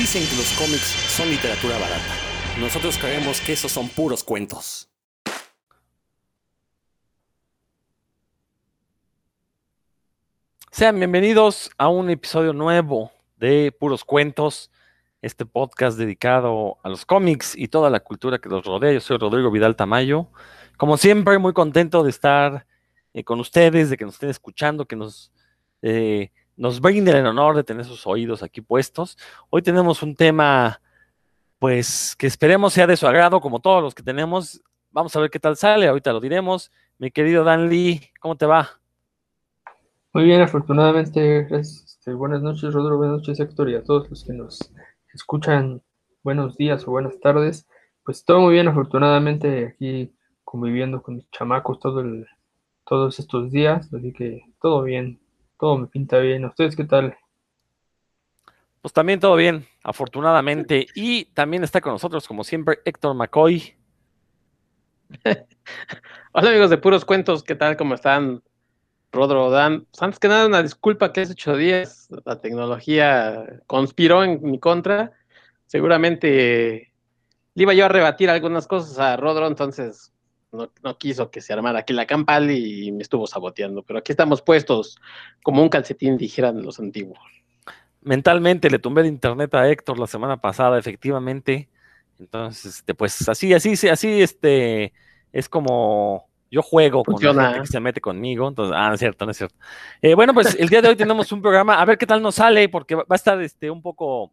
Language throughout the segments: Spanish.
Dicen que los cómics son literatura barata. Nosotros creemos que esos son puros cuentos. Sean bienvenidos a un episodio nuevo de Puros Cuentos, este podcast dedicado a los cómics y toda la cultura que los rodea. Yo soy Rodrigo Vidal Tamayo. Como siempre, muy contento de estar eh, con ustedes, de que nos estén escuchando, que nos, eh, nos brinden el honor de tener sus oídos aquí puestos. Hoy tenemos un tema, pues, que esperemos sea de su agrado, como todos los que tenemos. Vamos a ver qué tal sale, ahorita lo diremos. Mi querido Dan Lee, ¿cómo te va? Muy bien, afortunadamente, este, buenas noches, Rodrigo, buenas noches, Héctor, y a todos los que nos escuchan, buenos días o buenas tardes. Pues todo muy bien, afortunadamente, aquí conviviendo con mis chamacos todo el, todos estos días, así que todo bien, todo me pinta bien. ¿A ustedes qué tal? Pues también todo bien, afortunadamente. Y también está con nosotros, como siempre, Héctor McCoy. Hola amigos de Puros Cuentos, ¿qué tal? ¿Cómo están? Rodro Dan, pues, antes que nada, una disculpa que hace ocho días la tecnología conspiró en mi contra. Seguramente le iba yo a rebatir algunas cosas a Rodro, entonces no, quiso que se armara aquí la campal y me estuvo saboteando. Pero aquí estamos puestos como un calcetín, dijeran los antiguos. Mentalmente le tumbé de internet a Héctor la semana pasada, efectivamente. Entonces, este, pues así, así, así, este, es como yo juego con la gente que se mete conmigo, entonces, ah, no es cierto, no es cierto. Eh, bueno, pues el día de hoy tenemos un programa, a ver qué tal nos sale, porque va a estar este, un poco,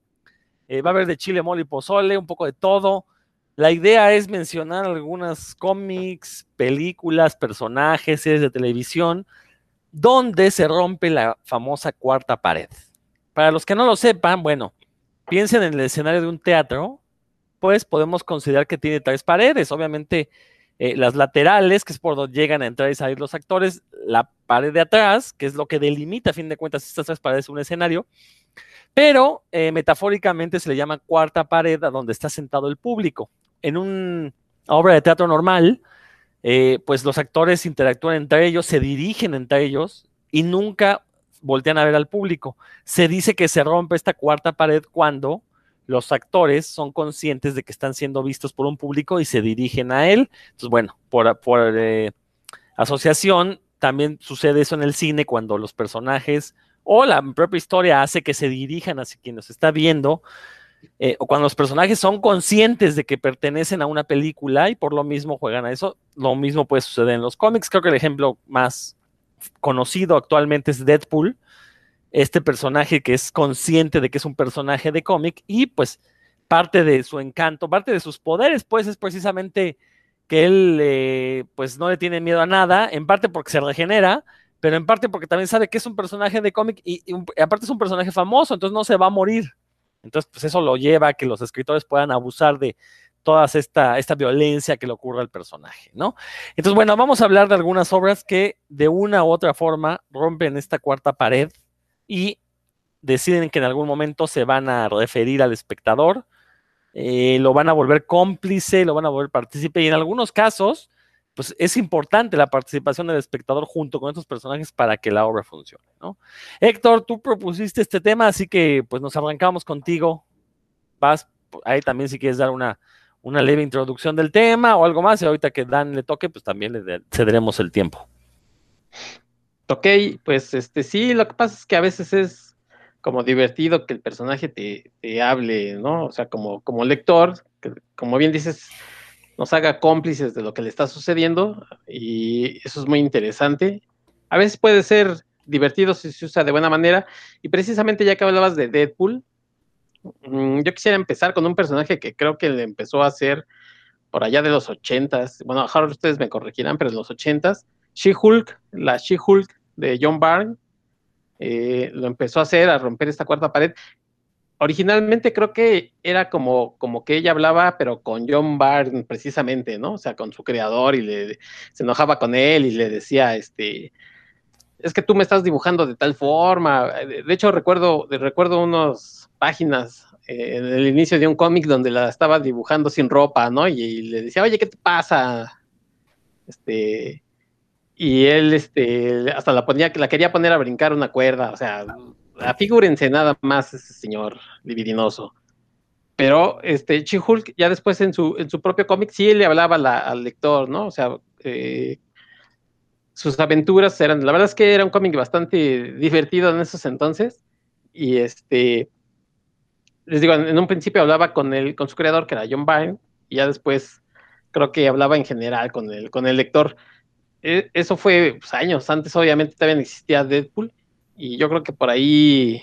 eh, va a haber de chile, mole y pozole, un poco de todo. La idea es mencionar algunas cómics, películas, personajes, series de televisión, donde se rompe la famosa cuarta pared. Para los que no lo sepan, bueno, piensen en el escenario de un teatro, pues podemos considerar que tiene tres paredes. Obviamente, eh, las laterales, que es por donde llegan a entrar y salir los actores, la pared de atrás, que es lo que delimita a fin de cuentas estas tres paredes un escenario, pero eh, metafóricamente se le llama cuarta pared a donde está sentado el público. En una obra de teatro normal, eh, pues los actores interactúan entre ellos, se dirigen entre ellos y nunca voltean a ver al público. Se dice que se rompe esta cuarta pared cuando los actores son conscientes de que están siendo vistos por un público y se dirigen a él. Entonces, bueno, por, eh, asociación, también sucede eso en el cine cuando los personajes o la propia historia hace que se dirijan hacia quien nos está viendo, eh, o cuando los personajes son conscientes de que pertenecen a una película y por lo mismo juegan a eso, lo mismo puede suceder en los cómics. Creo que el ejemplo más conocido actualmente es Deadpool, este personaje que es consciente de que es un personaje de cómic y pues parte de su encanto, parte de sus poderes, pues es precisamente que él eh, pues no le tiene miedo a nada, en parte porque se regenera, pero en parte porque también sabe que es un personaje de cómic y, aparte es un personaje famoso, entonces no se va a morir. Entonces, pues eso lo lleva a que los escritores puedan abusar de toda esta, esta violencia que le ocurre al personaje, ¿no? Entonces, bueno, vamos a hablar de algunas obras que de una u otra forma rompen esta cuarta pared y deciden que en algún momento se van a referir al espectador, eh, lo van a volver cómplice, lo van a volver partícipe y en algunos casos, pues es importante la participación del espectador junto con estos personajes para que la obra funcione, ¿no? Héctor, tú propusiste este tema, así que pues nos arrancamos contigo. Vas ahí también si quieres dar una, una leve introducción del tema o algo más, y ahorita que Dan le toque, pues también le cederemos el tiempo. Ok, pues este sí, lo que pasa es que a veces es como divertido que el personaje te, hable, ¿no? O sea, como, como lector, como bien dices, nos haga cómplices de lo que le está sucediendo y eso es muy interesante. A veces puede ser divertido si se usa de buena manera y precisamente ya que hablabas de Deadpool, mm, yo quisiera empezar con un personaje que creo que le empezó a hacer por allá de los ochentas, bueno, ahora ustedes me corregirán, pero de los ochentas, She-Hulk, la She-Hulk de John Byrne, eh, lo empezó a hacer, a romper esta cuarta pared. Originalmente creo que era como, como que ella hablaba, pero con John Byrne precisamente, ¿no? O sea, con su creador y le, se enojaba con él y le decía, este, es que tú me estás dibujando de tal forma. De hecho, recuerdo, recuerdo unas páginas eh, en el inicio de un cómic donde la estaba dibujando sin ropa, ¿no? Y, le decía, oye, ¿qué te pasa? Este, y él este, hasta la ponía, la quería poner a brincar una cuerda, o sea, afigúrense nada más ese señor libidinoso. pero este She-Hulk ya después en su, en su propio cómic sí le hablaba al lector, ¿no? O sea, eh, sus aventuras eran, la verdad es que era un cómic bastante divertido en esos entonces. Y este, les digo, en, un principio hablaba con el, con su creador, que era John Byrne, y ya después creo que hablaba en general con el, con el lector. E, eso fue pues, años antes, obviamente también existía Deadpool, y yo creo que por ahí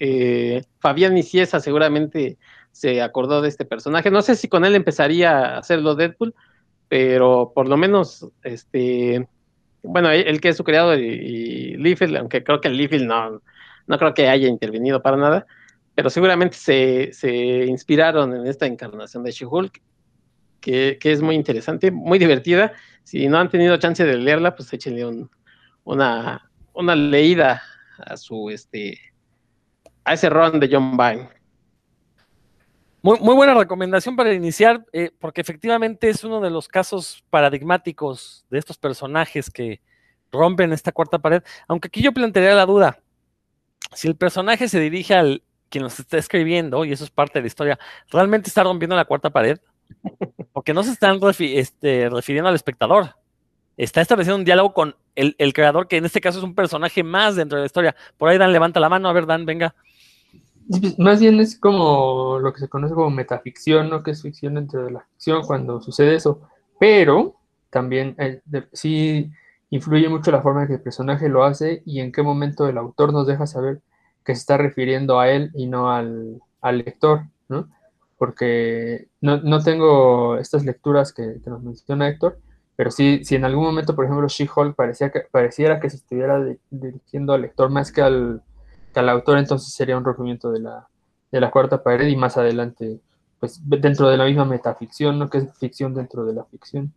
eh, Fabián Niciesa seguramente se acordó de este personaje. No sé si con él empezaría a hacerlo Deadpool, pero por lo menos este bueno, el que es su creador y, y aunque creo que Liefeld no, no creo que haya intervenido para nada, pero seguramente se, se inspiraron en esta encarnación de She-Hulk, que, que, es muy interesante, muy divertida. Si no han tenido chance de leerla, pues échenle un, una, una leída a su este a ese ron de John Byrne. Muy, muy, buena recomendación para iniciar, eh, porque efectivamente es uno de los casos paradigmáticos de estos personajes que rompen esta cuarta pared. Aunque aquí yo plantearía la duda, si el personaje se dirige al quien nos está escribiendo, y eso es parte de la historia, ¿realmente está rompiendo la cuarta pared? Porque no se están este, refiriendo al espectador. Está estableciendo un diálogo con el, creador, que en este caso es un personaje más dentro de la historia. Por ahí Dan levanta la mano, a ver Dan, venga. Más bien es como lo que se conoce como metaficción, ¿no? Que es ficción dentro de la ficción cuando sucede eso. Pero también eh, sí influye mucho la forma en que el personaje lo hace y en qué momento el autor nos deja saber que se está refiriendo a él y no al, lector, ¿no? Porque no, tengo estas lecturas que, nos menciona Héctor, pero sí, si en algún momento, por ejemplo, She-Hulk parecía que, pareciera que se estuviera dirigiendo al lector más que al al autor, entonces sería un rompimiento de la, de la cuarta pared y más adelante, pues dentro de la misma metaficción, ¿no? Que es ficción dentro de la ficción.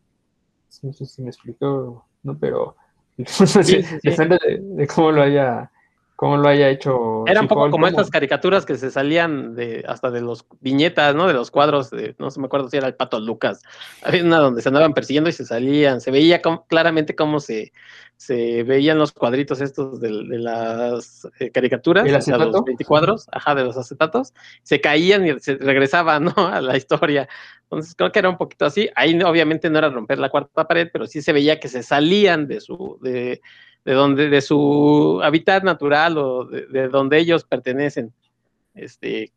No sé si me explicó, ¿no? Pero depende de, cómo lo haya cómo lo haya hecho. Era un poco como estas caricaturas que se salían de hasta de los viñetas, ¿no? De los cuadros, de, no se me acuerdo si era el Pato Lucas. Había una donde se andaban persiguiendo y se salían. Se veía claramente cómo se, se veían los cuadritos estos de, las eh, caricaturas, de los 20 cuadros, ajá, de los acetatos. Se caían y se regresaban, ¿no? A la historia. Entonces creo que era un poquito así. Ahí obviamente no era romper la cuarta pared, pero sí se veía que se salían de su, de, de donde, de su hábitat natural o de, donde ellos pertenecen. Este,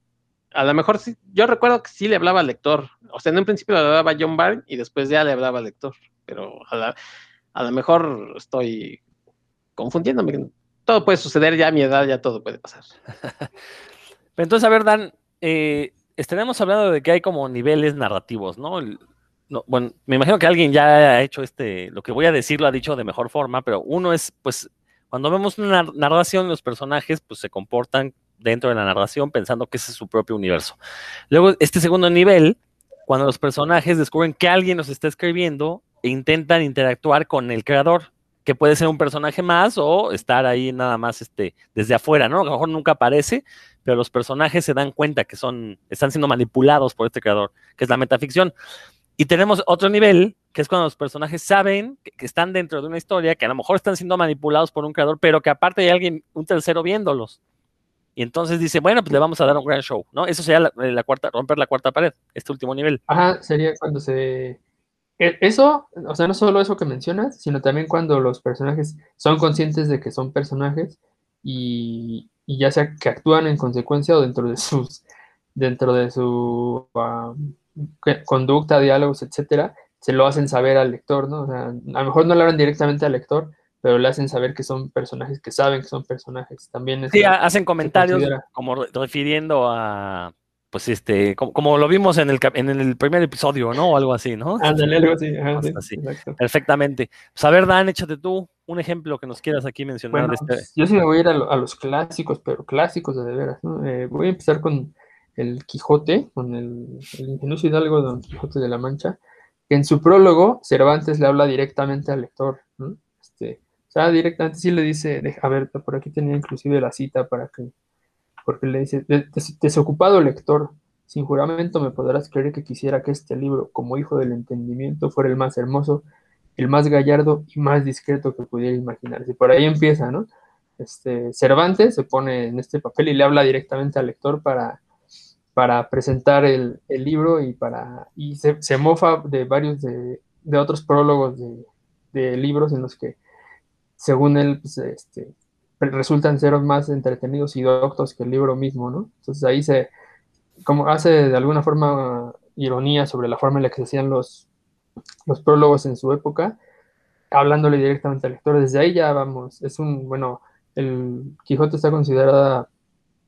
a lo mejor sí, yo recuerdo que sí le hablaba al lector. O sea, en un principio le hablaba John Byrne y después ya le hablaba al lector. Pero a, lo mejor estoy confundiéndome. Todo puede suceder ya a mi edad, ya todo puede pasar. Entonces, a ver, Dan, eh, estaremos hablando de que hay como niveles narrativos, ¿no? Bueno, me imagino que alguien ya ha hecho este, lo que voy a decir lo ha dicho de mejor forma, pero uno es, pues, cuando vemos una narración, los personajes, pues, se comportan dentro de la narración pensando que ese es su propio universo. Luego, este segundo nivel, cuando los personajes descubren que alguien los está escribiendo e intentan interactuar con el creador, que puede ser un personaje más o estar ahí nada más este, desde afuera, ¿no? A lo mejor nunca aparece, pero los personajes se dan cuenta que son, están siendo manipulados por este creador, que es la metaficción. Y tenemos otro nivel, que es cuando los personajes saben que, están dentro de una historia, que a lo mejor están siendo manipulados por un creador, pero que aparte hay alguien, un tercero viéndolos. Y entonces dice, bueno, pues le vamos a dar un gran show, ¿no? Eso sería la, cuarta, romper la cuarta pared, este último nivel. Ajá, sería cuando se... E, eso, o sea, no solo eso que mencionas, sino también cuando los personajes son conscientes de que son personajes y, ya sea que actúan en consecuencia o dentro de sus, dentro de su conducta, diálogos, etcétera, se lo hacen saber al lector, ¿no? O sea, a lo mejor no le hablan directamente al lector, pero le hacen saber que son personajes que saben que son personajes. También sí, hacen comentarios como refiriendo a, pues este, como, lo vimos en el, en el primer episodio, ¿no? O algo así, ¿no? Ándale, algo así. Perfectamente. Pues a ver, Dan, échate tú un ejemplo que nos quieras aquí mencionar. este... Yo sí me voy a ir a, los clásicos, pero clásicos de, de veras, ¿no? Eh, voy a empezar con el Quijote, con el, el ingenioso hidalgo Don Quijote de la Mancha, que en su prólogo Cervantes le habla directamente al lector, Este, o sea, directamente sí le dice, a ver, por aquí tenía inclusive la cita para que, porque le dice, desocupado lector, sin juramento me podrás creer que quisiera que este libro, como hijo del entendimiento, fuera el más hermoso, el más gallardo y más discreto que pudiera imaginarse. Por ahí empieza, ¿no? Este, Cervantes se pone en este papel y le habla directamente al lector para para presentar el, libro y para y se, se mofa de varios de, otros prólogos de, libros en los que según él pues, este, resultan ser más entretenidos y doctos que el libro mismo, ¿no? Entonces ahí se como hace de alguna forma ironía sobre la forma en la que se hacían los, los prólogos en su época, hablándole directamente al lector. Desde ahí ya vamos, es un, bueno, el Quijote está considerada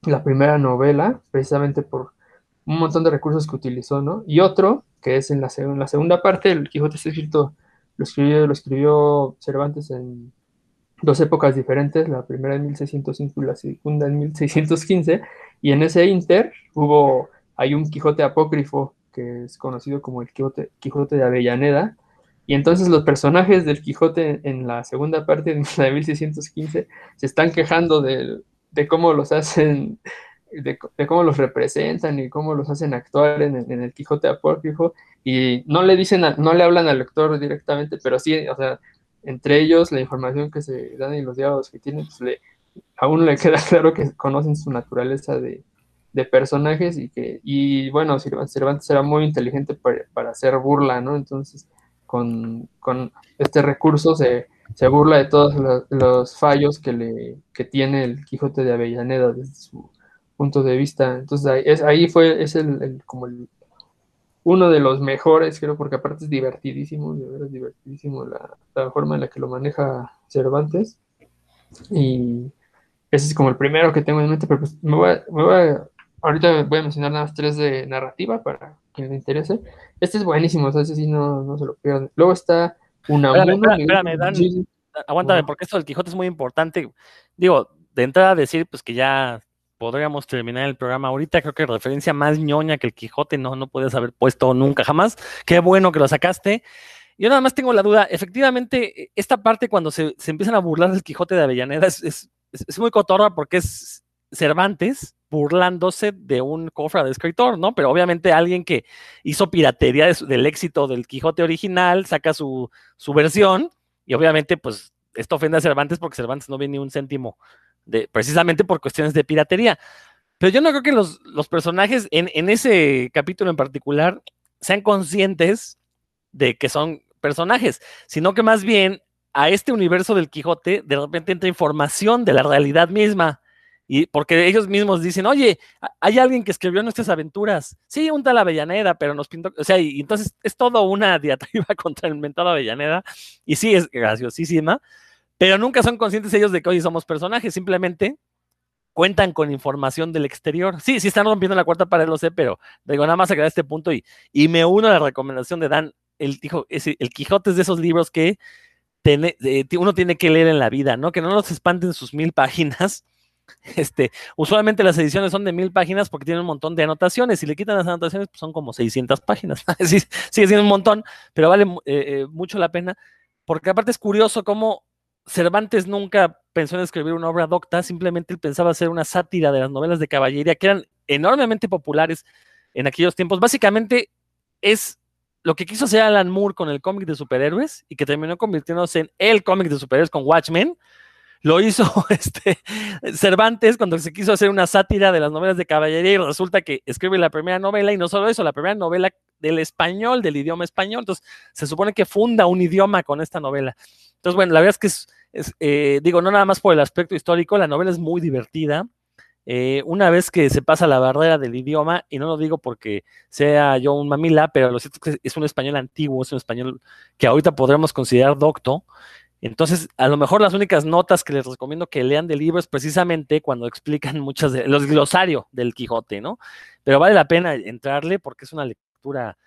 la primera novela, precisamente por un montón de recursos que utilizó, ¿no? Y otro, que es en la, en la segunda parte, el Quijote está escrito, lo escribió, lo escribió Cervantes en dos épocas diferentes, la primera en 1605 y la segunda en 1615, y en ese inter hubo, hay un Quijote apócrifo que es conocido como el Quijote, Quijote de Avellaneda, y entonces los personajes del Quijote en la segunda parte de la de 1615 se están quejando de, de cómo los hacen de, cómo los representan y cómo los hacen actuar en, el Quijote apócrifo y no le dicen, no le hablan al lector directamente, pero sí, o sea, entre ellos la información que se dan y los diálogos que tienen, pues le, a le queda claro que conocen su naturaleza de, personajes y que, y bueno, Cervantes era muy inteligente para, hacer burla, ¿no? Entonces, con, este recurso se, se burla de todos los, fallos que, le, que tiene el Quijote de Avellaneda desde su punto de vista. Entonces ahí, es, ahí fue, es el, como el, uno de los mejores, creo, porque aparte es divertidísimo, de verdad es divertidísimo la, forma en la que lo maneja Cervantes. Y ese es como el primero que tengo en mente, pero pues me voy a, me voy a ahorita voy a mencionar nada más tres de narrativa para quien le interese. Este es buenísimo, o sea, ese sí no, no se lo pierdan. Luego está una espérame, espérame, Dan, aguántame, porque esto del Quijote es muy importante. Digo, de entrada decir pues que ya podríamos terminar el programa ahorita. Creo que referencia más ñoña que el Quijote no, no puedes haber puesto nunca jamás. Qué bueno que lo sacaste. Yo nada más tengo la duda, efectivamente, esta parte cuando se, empiezan a burlar del Quijote de Avellaneda es, es, muy cotorra porque es Cervantes burlándose de un cofre de escritor, ¿no? Pero obviamente alguien que hizo piratería del éxito del Quijote original saca su, su versión y obviamente pues esto ofende a Cervantes porque Cervantes no ve ni un céntimo precisamente por cuestiones de piratería. Pero yo no creo que los, personajes en, en, ese capítulo en particular sean conscientes de que son personajes, sino que más bien a este universo del Quijote de repente entra información de la realidad misma. Y porque ellos mismos dicen, oye, hay alguien que escribió nuestras aventuras. Sí, un tal Avellaneda, pero nos pintó. O sea, y entonces es todo una diatriba contra el mentado Avellaneda. Y sí, es graciosísima pero nunca son conscientes ellos de que hoy somos personajes, simplemente cuentan con información del exterior. Sí, sí están rompiendo la cuarta pared, lo sé, pero digo, nada más a este punto y, y me uno a la recomendación de Dan, el, el Quijote es de esos libros que uno tiene que leer en la vida, ¿no? Que no nos espanten sus mil páginas. Este, usualmente las ediciones son de mil páginas porque tienen un montón de anotaciones. Si le quitan las anotaciones, pues son como 600 páginas. sí, sigue siendo un montón, pero vale eh, eh, mucho la pena. Porque aparte es curioso cómo Cervantes nunca pensó en escribir una obra docta, simplemente él pensaba hacer una sátira de las novelas de caballería que eran enormemente populares en aquellos tiempos. Básicamente es lo que quiso hacer Alan Moore con el cómic de superhéroes y que terminó convirtiéndose en el cómic de superhéroes con Watchmen. Lo hizo este, Cervantes cuando se quiso hacer una sátira de las novelas de caballería y resulta que escribe la primera novela y no solo eso, la primera novela del español, del idioma español. Entonces se supone que funda un idioma con esta novela. Entonces, bueno, la verdad es que es, eh, digo, no nada más por el aspecto histórico, la novela es muy divertida. Eh, una vez que se pasa la barrera del idioma, y no lo digo porque sea yo un mamila, pero lo cierto es que es un español antiguo, es un español que ahorita podremos considerar docto. Entonces, a lo mejor las únicas notas que les recomiendo que lean del libro es precisamente cuando explican muchas de los glosarios del Quijote, ¿no? Pero vale la pena entrarle porque es una lectura,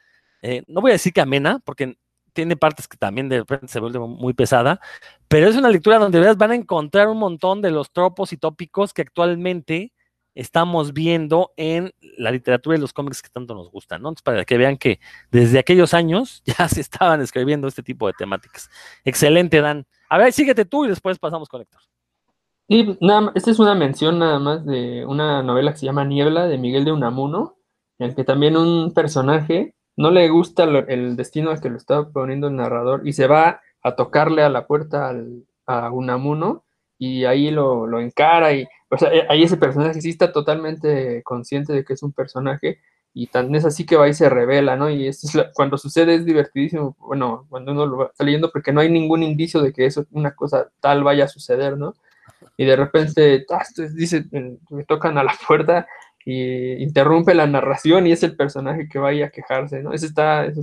eh, no voy a decir que amena, porque tiene partes que también de repente se vuelve muy pesada, pero es una lectura donde van a encontrar un montón de los tropos y tópicos que actualmente estamos viendo en la literatura y los cómics que tanto nos gustan, ¿no? Para que vean que desde aquellos años ya se estaban escribiendo este tipo de temáticas. Excelente, Dan. A ver, síguete tú y después pasamos con Héctor. Sí, nada, esta es una mención nada más de una novela que se llama Niebla de Miguel de Unamuno, en el que también un personaje no le gusta el destino al que lo está poniendo el narrador y se va a tocarle a la puerta a Unamuno y ahí lo, encara y o sea, eh, ahí ese personaje sí está totalmente consciente de que es un personaje y tan es así que va y se revela, ¿no? Y esto es cuando sucede es divertidísimo, bueno, cuando uno lo está leyendo porque no hay ningún indicio de que eso, una cosa tal vaya a suceder, ¿no? Y de repente, dice, me tocan a la puerta y interrumpe la narración y es el personaje que vaya a quejarse, ¿no? Ese está, eso,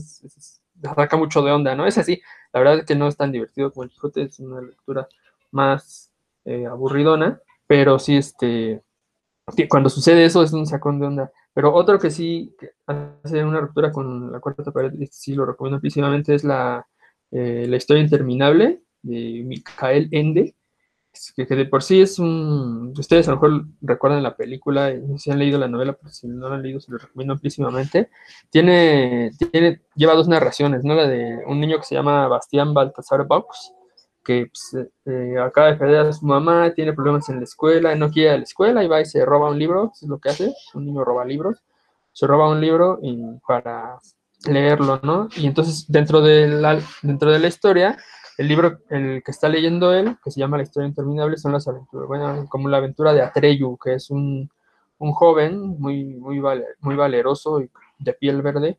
saca mucho de onda, ¿no? Es así, la verdad es que no es tan divertido como el Quijote, es una lectura más eh, aburridona, pero sí, este, cuando sucede eso es un sacón de onda. Pero otro que sí hace una ruptura con la cuarta pared, sí lo recomiendo amplísimamente, es la, eh, la historia interminable de Michael Ende, que, de por sí es un... Ustedes a lo mejor recuerdan la película, si han leído la novela, pero si no la han leído, se lo recomiendo amplísimamente. Tiene, tiene, lleva dos narraciones, ¿no? La de un niño que se llama Bastián Baltasar Box, que pues, eh, acaba de perder a su mamá, tiene problemas en la escuela, no quiere ir a la escuela y va y se roba un libro, eso es lo que hace, un niño roba libros, se roba un libro y para leerlo, ¿no? Y entonces dentro de la, dentro de la historia, el libro el que está leyendo él, que se llama La historia interminable, son las aventuras, bueno, como la aventura de Atreyu, que es un, un joven muy, muy, muy valeroso y de piel verde,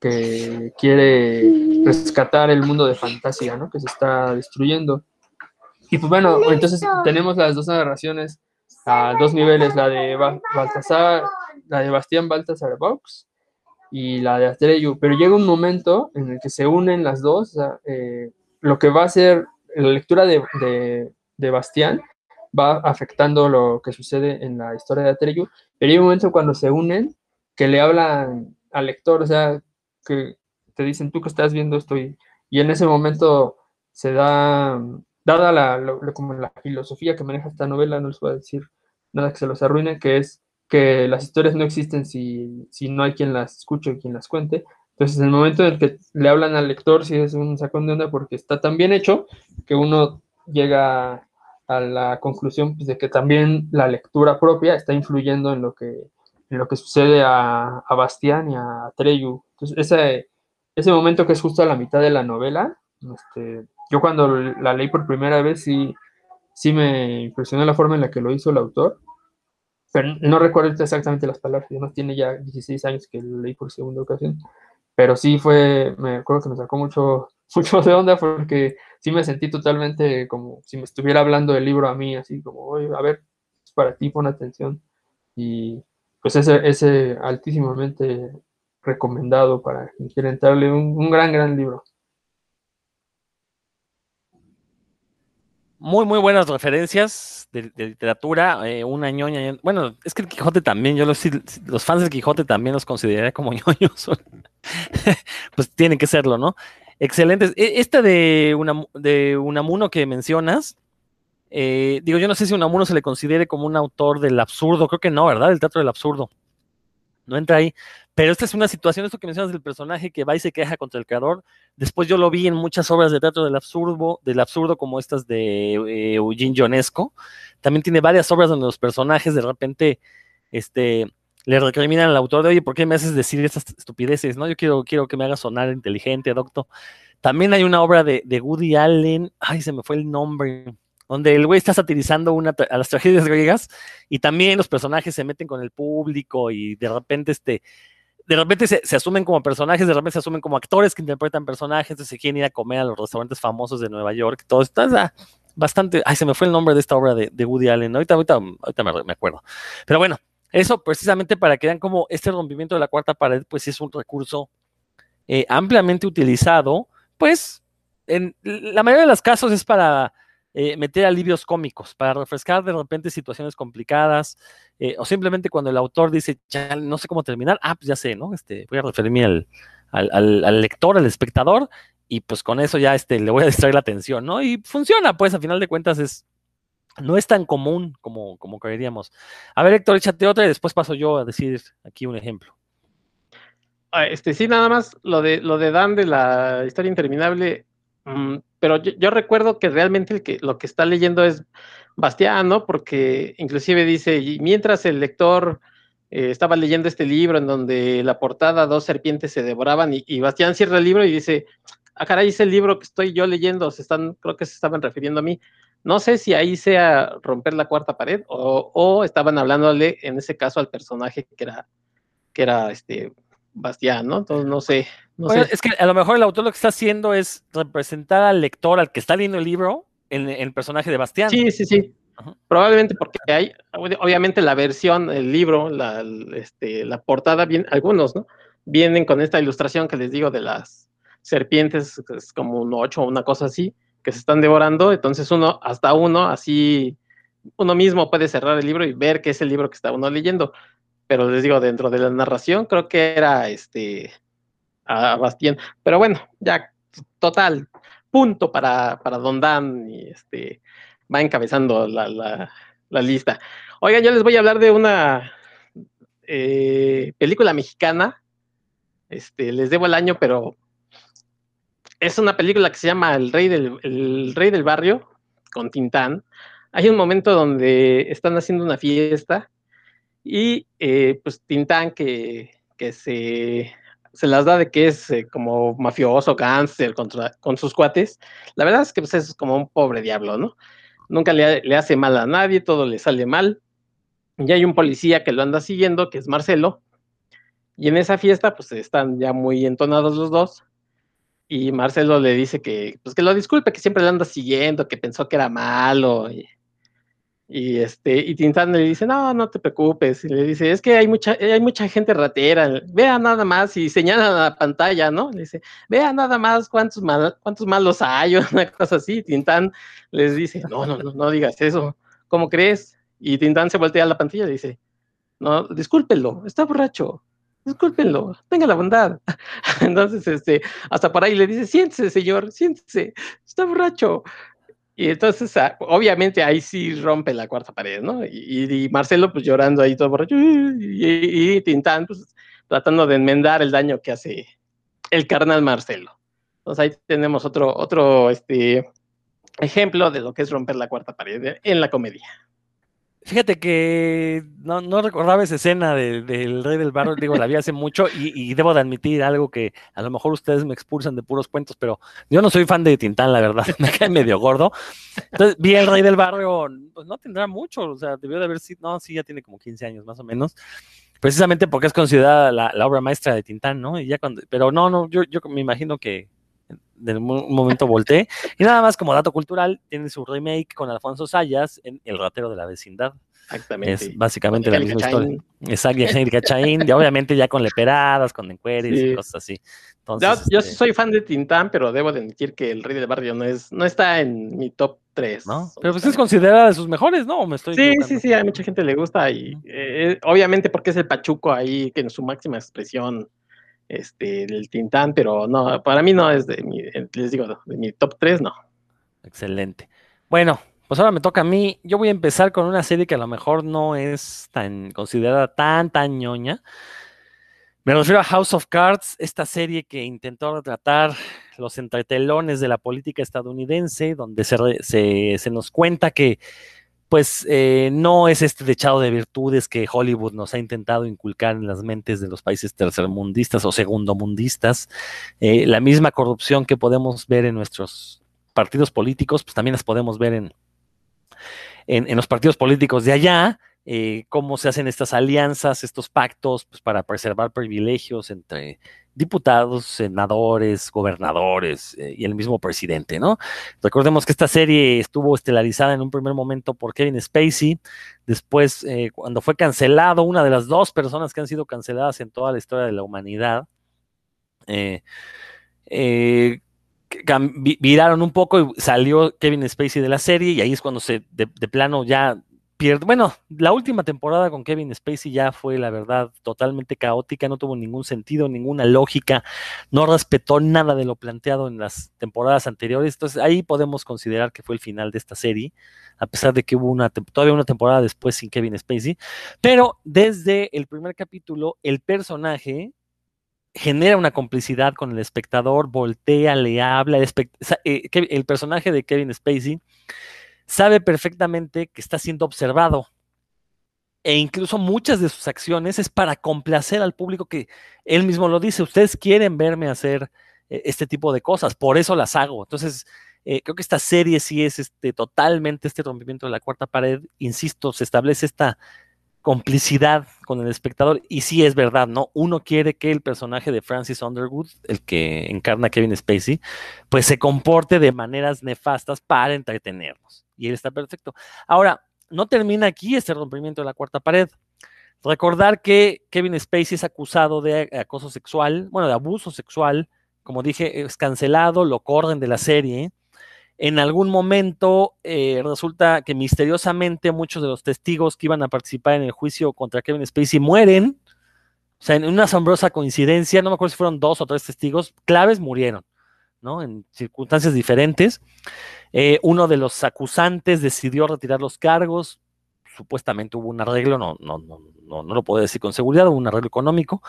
que quiere rescatar el mundo de fantasía, ¿no? Que se está destruyendo. Y pues bueno, entonces tenemos las dos narraciones a dos niveles, la de Baltasar, la de Bastián Baltasar Box y la de Atreyu, pero llega un momento en el que se unen las dos, eh, lo que va a ser la lectura de, de, de, Bastián va afectando lo que sucede en la historia de Atreyu, pero hay un momento cuando se unen que le hablan al lector, o sea, que te dicen tú que estás viendo esto y, en ese momento se da, dada la, como la filosofía que maneja esta novela, no les voy a decir nada que se los arruine, que es que las historias no existen si, si no hay quien las escuche y quien las cuente. Entonces, en el momento en el que le hablan al lector, sí es un sacón de onda porque está tan bien hecho que uno llega a la conclusión pues, de que también la lectura propia está influyendo en lo que, en lo que sucede a, a Bastián y a Treyu. Entonces, ese, ese momento que es justo a la mitad de la novela, este, yo cuando la leí por primera vez sí, sí me impresionó la forma en la que lo hizo el autor, pero no recuerdo exactamente las palabras, no tiene ya 16 años que leí por segunda ocasión, pero sí fue, me acuerdo que me sacó mucho, mucho de onda porque sí me sentí totalmente como si me estuviera hablando del libro a mí, así como, a ver, es para ti, pon atención. Y pues ese, ese altísimamente recomendado para quien quiera entrarle, un, gran, gran libro. Muy, muy buenas referencias de, literatura, eh, una ñoña. Bueno, es que el Quijote también, yo los, los fans del Quijote también los consideraría como ñoños. pues tienen que serlo, ¿no? Excelentes. E, esta de, una, de Unamuno que mencionas, eh, digo, yo no sé si Unamuno se le considere como un autor del absurdo, creo que no, ¿verdad? El teatro del absurdo. No entra ahí. Pero esta es una situación, esto que mencionas del personaje que va y se queja contra el creador. Después yo lo vi en muchas obras de teatro del absurdo, del absurdo como estas de eh, Eugene Ionesco. También tiene varias obras donde los personajes de repente este, le recriminan al autor de, oye, ¿por qué me haces decir estas estupideces? ¿no? Yo quiero, quiero que me hagas sonar inteligente, doctor. También hay una obra de, de Woody Allen, ay, se me fue el nombre, donde el güey está satirizando una, a las tragedias griegas y también los personajes se meten con el público y de repente este de repente se, asumen como personajes, de repente se asumen como actores que interpretan personajes, entonces quieren ir a comer a los restaurantes famosos de Nueva York, todo está bastante, ay, se me fue el nombre de esta obra de, Woody Allen, ahorita, ahorita, ahorita me, acuerdo. Pero bueno, eso precisamente para que vean como este rompimiento de la cuarta pared, pues es un recurso eh, ampliamente utilizado, pues en la mayoría de los casos es para eh, meter alivios cómicos, para refrescar de repente situaciones complicadas, eh, o simplemente cuando el autor dice, ya no sé cómo terminar, ah, pues ya sé, ¿no? Este, voy a referirme al, al, lector, al espectador, y pues con eso ya este, le voy a distraer la atención, ¿no? Y funciona, pues a final de cuentas es, no es tan común como, como creeríamos. A ver, Héctor, échate otra y después paso yo a decir aquí un ejemplo. Ah, este, sí, nada más lo de, lo de Dan de la historia interminable, pero yo, recuerdo que realmente el que, lo que está leyendo es Bastián, ¿no? Porque inclusive dice, mientras el lector eh, estaba leyendo este libro en donde la portada dos serpientes se devoraban y, Bastián cierra el libro y dice, ah, caray, el libro que estoy yo leyendo, se están, creo que se estaban refiriendo a mí. No sé si ahí sea romper la cuarta pared o, estaban hablándole en ese caso al personaje que era, que era este Bastián, ¿no? Entonces no sé. No sé. Es que a lo mejor el autor lo que está haciendo es representar al lector, al que está leyendo el libro, en, el personaje de Bastián. Sí, sí, sí. Probablemente porque hay, obviamente la versión, el libro, la, este, la portada, bien, algunos, ¿no? Vienen con esta ilustración que les digo de las serpientes, es como un ocho o una cosa así, que se están devorando, entonces uno, hasta uno, así, uno mismo puede cerrar el libro y ver qué es el libro que está uno leyendo. Pero les digo, dentro de la narración, creo que era este a Bastián. Pero bueno, ya, total, punto para, para Don Dan y este va encabezando la, lista. Oigan, yo les voy a hablar de una eh, película mexicana. Este, les debo el año, pero es una película que se llama El Rey del, Rey del Barrio, con Tintán. Hay un momento donde están haciendo una fiesta y eh, pues Tintán que, se, se, las da de que es eh, como mafioso, cáncer con sus cuates. La verdad es que pues, es como un pobre diablo, ¿no? nunca le, hace mal a nadie, todo le sale mal. Y hay un policía que lo anda siguiendo, que es Marcelo. Y en esa fiesta, pues están ya muy entonados los dos. Y Marcelo le dice que, pues que lo disculpe, que siempre le anda siguiendo, que pensó que era malo. Y, este, y Tintán le dice, no, no te preocupes. Y le dice, es que hay mucha, hay mucha gente ratera. Vea nada más y señala la pantalla, ¿no? Le dice, vea nada más cuántos, cuántos malos hay, una cosa así. Tintán les dice, no, no, no, no digas eso. ¿Cómo crees? Y Tintán se voltea a la pantalla y dice, no, discúlpenlo, está borracho. Discúlpenlo, tenga la bondad. Entonces, este, hasta por ahí le dice, siéntese, señor, siéntese, está borracho. Y entonces, ah, obviamente ahí sí rompe la cuarta pared, ¿no? Y, Marcelo, pues llorando ahí todo borracho, y, Tintán, pues tratando de enmendar el daño que hace el carnal Marcelo. Entonces ahí tenemos otro, otro este, ejemplo de lo que es romper la cuarta pared en la comedia. Fíjate que no, no recordaba esa escena del Rey del Barro, digo, la vi hace mucho y, debo de admitir algo que a lo mejor ustedes me expulsan de puros cuentos, pero yo no soy fan de Tintán, la verdad, me cae medio gordo. Entonces vi el Rey del Barrio, pues no tendrá mucho, o sea, debió de haber sido, no, sí, ya tiene como 15 años más o menos, precisamente porque es considerada la, obra maestra de Tintán, ¿no? Y ya cuando, pero no, no, yo, yo me imagino que de un momento volteé. Y nada más como dato cultural, tiene su remake con Alfonso Sayas en El ratero de la vecindad. Exactamente. Es básicamente la misma historia. Exacto, Angélica Chaín, y obviamente ya con leperadas, con encueres y cosas así. Entonces, yo, este soy fan de Tintán, pero debo de admitir que El Rey del Barrio no es, no está en mi top 3. ¿No? Pero pues es considerada de sus mejores, ¿no? ¿Me estoy sí, sí, sí, a mucha gente le gusta y eh, obviamente porque es el Pachuco ahí, que en su máxima expresión este, el Tintán, pero no, para mí no es de mi, les digo, de mi top 3, no. Excelente. Bueno, pues ahora me toca a mí. Yo voy a empezar con una serie que a lo mejor no es tan considerada tan, tan ñoña. Me refiero a House of Cards, esta serie que intentó retratar los entretelones de la política estadounidense, donde se nos cuenta que pues eh, no es este dechado de virtudes que Hollywood nos ha intentado inculcar en las mentes de los países tercermundistas o segundomundistas. Eh, la misma corrupción que podemos ver en nuestros partidos políticos, pues también las podemos ver en, en, los partidos políticos de allá. Eh, cómo se hacen estas alianzas, estos pactos, pues para preservar privilegios entre diputados, senadores, gobernadores eh, y el mismo presidente, ¿no? Recordemos que esta serie estuvo estelarizada en un primer momento por Kevin Spacey, después eh, cuando fue cancelado, una de las dos personas que han sido canceladas en toda la historia de la humanidad, eh, viraron un poco y salió Kevin Spacey de la serie y ahí es cuando se de plano ya bueno, la última temporada con Kevin Spacey ya fue, la verdad, totalmente caótica, no tuvo ningún sentido, ninguna lógica, no respetó nada de lo planteado en las temporadas anteriores, entonces ahí podemos considerar que fue el final de esta serie, a pesar de que hubo una, todavía una temporada después sin Kevin Spacey, pero desde el primer capítulo, el personaje genera una complicidad con el espectador, voltea, le habla, el, eh, el personaje de Kevin Spacey sabe perfectamente que está siendo observado. E incluso muchas de sus acciones es para complacer al público que él mismo lo dice, ustedes quieren verme hacer eh, este tipo de cosas, por eso las hago. Entonces, Eh, creo que esta serie sí es este, totalmente este rompimiento de la cuarta pared. Insisto, se establece esta complicidad con el espectador y sí es verdad, ¿no? Uno quiere que el personaje de Francis Underwood, el que encarna Kevin Spacey, pues se comporte de maneras nefastas para entretenernos. Y él está perfecto. Ahora, no termina aquí este rompimiento de la cuarta pared. Recordar que Kevin Spacey es acusado de acoso sexual, bueno, de abuso sexual, como dije, es cancelado, lo corren de la serie. En algún momento eh, resulta que misteriosamente muchos de los testigos que iban a participar en el juicio contra Kevin Spacey mueren. O sea, en una asombrosa coincidencia, no me acuerdo si fueron dos o tres testigos claves, murieron, ¿no? En circunstancias diferentes. Eh, uno de los acusantes decidió retirar los cargos, supuestamente hubo un arreglo, no, no, no, no, no lo puedo decir con seguridad, hubo un arreglo económico.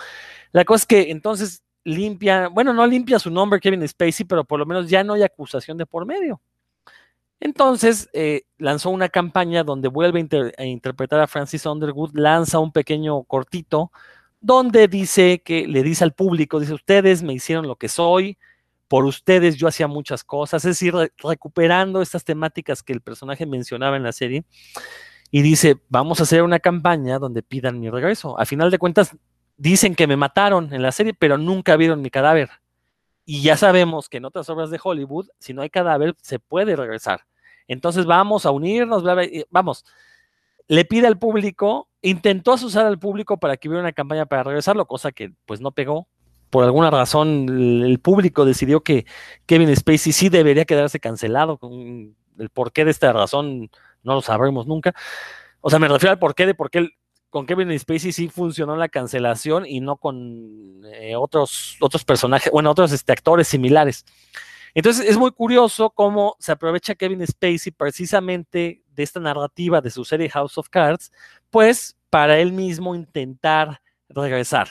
La cosa es que entonces limpia, bueno, no limpia su nombre Kevin Spacey, pero por lo menos ya no hay acusación de por medio. Entonces eh, lanzó una campaña donde vuelve a, interpretar a Francis Underwood, lanza un pequeño cortito donde dice que le dice al público, dice, ustedes me hicieron lo que soy, por ustedes yo hacía muchas cosas, es decir, recuperando estas temáticas que el personaje mencionaba en la serie y dice, vamos a hacer una campaña donde pidan mi regreso. A final de cuentas, dicen que me mataron en la serie, pero nunca vieron mi cadáver. Y ya sabemos que en otras obras de Hollywood, si no hay cadáver, se puede regresar. Entonces vamos a unirnos, vamos. Le pide al público, intentó asusar al público para que hubiera una campaña para regresarlo, cosa que pues no pegó. Por alguna razón, el público decidió que Kevin Spacey sí debería quedarse cancelado. El porqué de esta razón no lo sabremos nunca. O sea, me refiero al porqué de por qué con Kevin Spacey sí funcionó la cancelación y no con eh, otros, otros personajes, bueno, otros este, actores similares. Entonces es muy curioso cómo se aprovecha Kevin Spacey precisamente de esta narrativa de su serie House of Cards, pues para él mismo intentar regresar.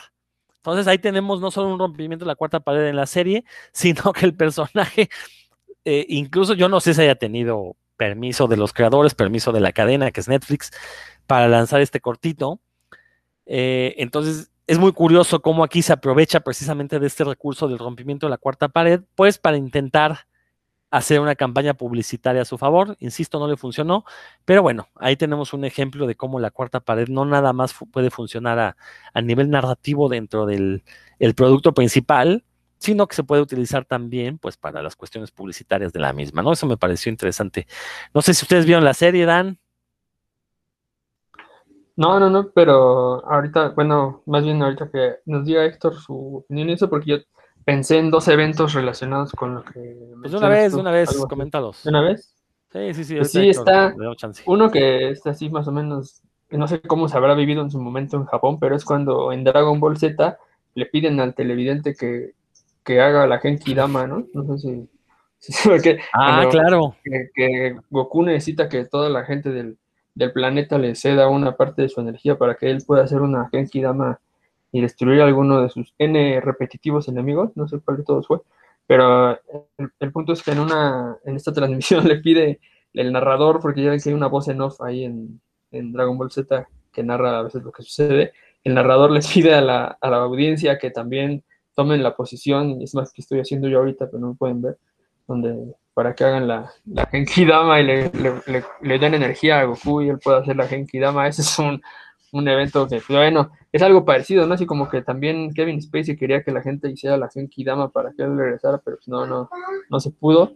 Entonces ahí tenemos no solo un rompimiento de la cuarta pared en la serie, sino que el personaje, eh, incluso yo no sé si haya tenido permiso de los creadores, permiso de la cadena que es Netflix, para lanzar este cortito. Eh, entonces, es muy curioso cómo aquí se aprovecha precisamente de este recurso del rompimiento de la cuarta pared, pues para intentar hacer una campaña publicitaria a su favor. Insisto, no le funcionó, pero bueno, ahí tenemos un ejemplo de cómo la cuarta pared no nada más puede funcionar a, nivel narrativo dentro del producto principal, sino que se puede utilizar también pues para las cuestiones publicitarias de la misma, ¿no? Eso me pareció interesante. No sé si ustedes vieron la serie, Dan. No, no, no, pero ahorita, bueno, más bien ahorita que nos diga Héctor su opinión eso, porque yo pensé en dos eventos relacionados con lo que... Pues una vez, una vez, coméntalos. ¿Una vez? Sí, sí, sí. Pues sí, está uno que está así más o menos, no sé cómo se habrá vivido en su momento en Japón, pero es cuando en Dragon Ball Z le piden al televidente que que haga la Genki Dama, ¿no? No sé si... porque, ah, claro. Que, Goku necesita que toda la gente del, planeta le ceda una parte de su energía para que él pueda hacer una Genki Dama y destruir alguno de sus N repetitivos enemigos, no sé cuál de todos fue, pero el, punto es que en una en esta transmisión le pide el narrador, porque ya ven que hay una voz en off ahí en, Dragon Ball Z que narra a veces lo que sucede, el narrador les pide a la, a la audiencia que también tomen la posición, es más que estoy haciendo yo ahorita, pero no me pueden ver, donde para que hagan la, la Genki Dama y le, den energía a Goku y él pueda hacer la Genki Dama. Ese es un, un evento que, bueno, es algo parecido, ¿no? Así como que también Kevin Spacey quería que la gente hiciera la Genki Dama para que él regresara, pero pues no, no, no se pudo.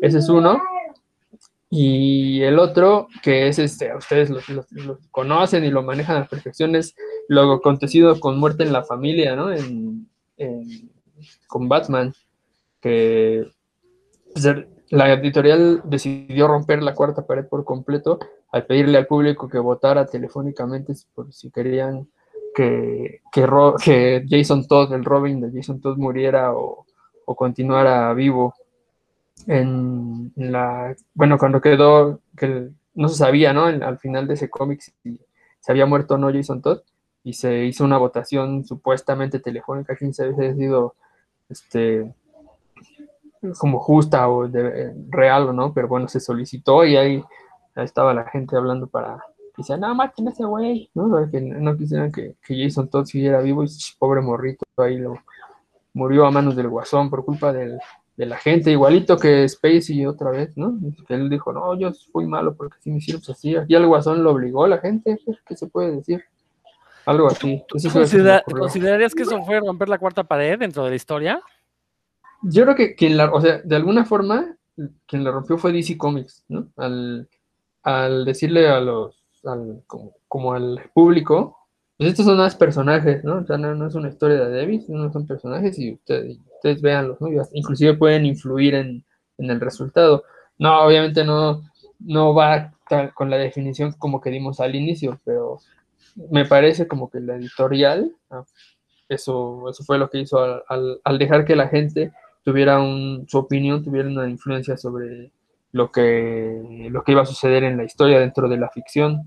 Ese es uno. Y el otro, que es este, ustedes lo, conocen y lo manejan a la perfección, es lo acontecido con Muerte en la Familia, ¿no? En, con Batman, que pues, la editorial decidió romper la cuarta pared por completo al pedirle al público que votara telefónicamente por si querían que, que, Jason Todd, el Robin de Jason Todd, muriera o, continuara vivo. En, la, bueno, cuando quedó, que no se sabía, ¿no? al final de ese cómic si se había muerto o no Jason Todd, y se hizo una votación supuestamente telefónica, quién sabe si ha sido este, como justa o de, real o no, pero bueno, se solicitó y ahí, estaba la gente hablando para que sea, no, maten a ese güey, ¿no? Que no quisieran que, Jason Todd siguiera vivo y pobre morrito ahí lo murió a manos del guasón por culpa del, la gente, igualito que Spacey otra vez, ¿no? Que él dijo, no, yo fui malo porque si me hicieron así. Y el guasón lo obligó a la gente, ¿qué se puede decir? Algo así. ¿Considerarías que eso fue romper la cuarta pared dentro de la historia? Yo creo que quien la, o sea, de alguna forma, quien la rompió fue DC Comics, ¿no? Al, decirle a los, como, al público, pues estos son más personajes, ¿no? O sea, no, es una historia de Davis, no son personajes y ustedes, ustedes véanlos, ¿no? inclusive pueden influir en, el resultado. No, obviamente no, no va con la definición como que dimos al inicio, pero me parece como que la editorial, ah, eso, eso fue lo que hizo al, dejar que la gente tuviera un, su opinión, tuviera una influencia sobre lo que, lo que iba a suceder en la historia dentro de la ficción.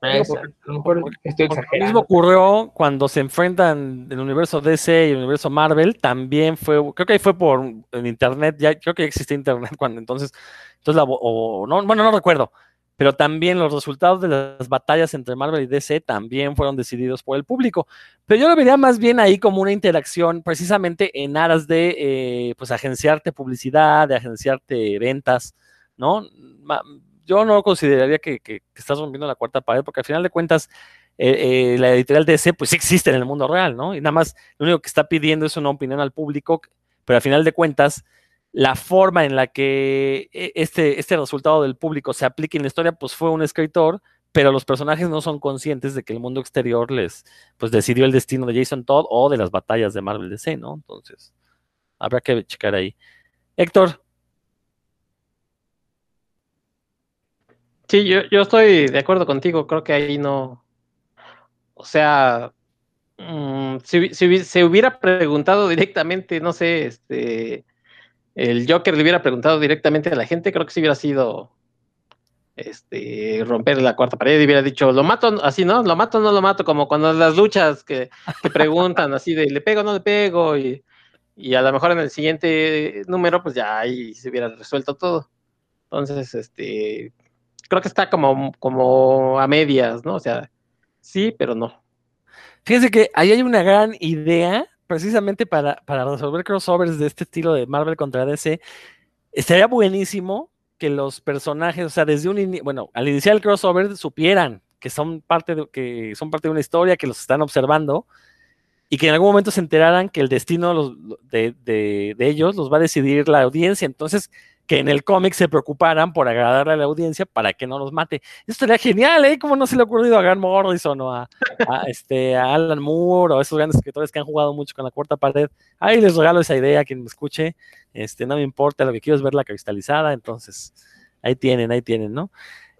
a lo mejor estoy exagerando. Lo mismo ocurrió cuando se enfrentan el universo DC y el universo Marvel, también fue, creo que ahí fue por en internet, ya creo que ya existía internet cuando entonces, entonces la, o, no, bueno, no recuerdo, pero también los resultados de las batallas entre Marvel y DC también fueron decididos por el público. Pero yo lo vería más bien ahí como una interacción precisamente en aras de eh, pues agenciarte publicidad, de agenciarte ventas, ¿no? Yo no consideraría que, estás rompiendo la cuarta pared, porque al final de cuentas eh, eh, la editorial DC pues sí existe en el mundo real, ¿no? Y nada más lo único que está pidiendo es una opinión al público, pero al final de cuentas la forma en la que e, este, este resultado del público se aplique en la historia, pues fue un escritor, pero los personajes no son conscientes de que el mundo exterior les, pues decidió el destino de Jason Todd o de las batallas de Marvel DC, ¿no? Entonces, habrá que checar ahí. Héctor. Sí, yo, yo estoy de acuerdo contigo, creo que ahí no, o sea, mm, si, si, se hubiera preguntado directamente, no sé, este, el Joker le hubiera preguntado directamente a la gente, creo que sí hubiera sido este, romper la cuarta pared y hubiera dicho, lo mato, así, ¿no? Lo mato, no lo mato, como cuando las luchas que, preguntan así de, ¿le pego, no le pego? Y, y, a lo mejor en el siguiente número, pues ya ahí se hubiera resuelto todo. Entonces, este, creo que está como, como a medias, ¿no? O sea, sí, pero no. Fíjense que ahí hay una gran idea precisamente para, para resolver crossovers de este estilo de Marvel contra DC, estaría buenísimo que los personajes, o sea, desde un bueno, al iniciar el crossover supieran que son parte de, que son parte de una historia, que los están observando y que en algún momento se enteraran que el destino de, de, de, ellos los va a decidir la audiencia. Entonces, que en el cómic se preocuparan por agradarle a la audiencia para que no los mate. Esto sería genial, ¿eh? ¿Cómo no se le ha ocurrido a Grant Morrison o a, este, a Alan Moore o a esos grandes escritores que han jugado mucho con la cuarta pared? Ahí les regalo esa idea a quien me escuche. Este, no me importa, lo que quiero es verla cristalizada, entonces ahí tienen, ahí tienen, ¿no?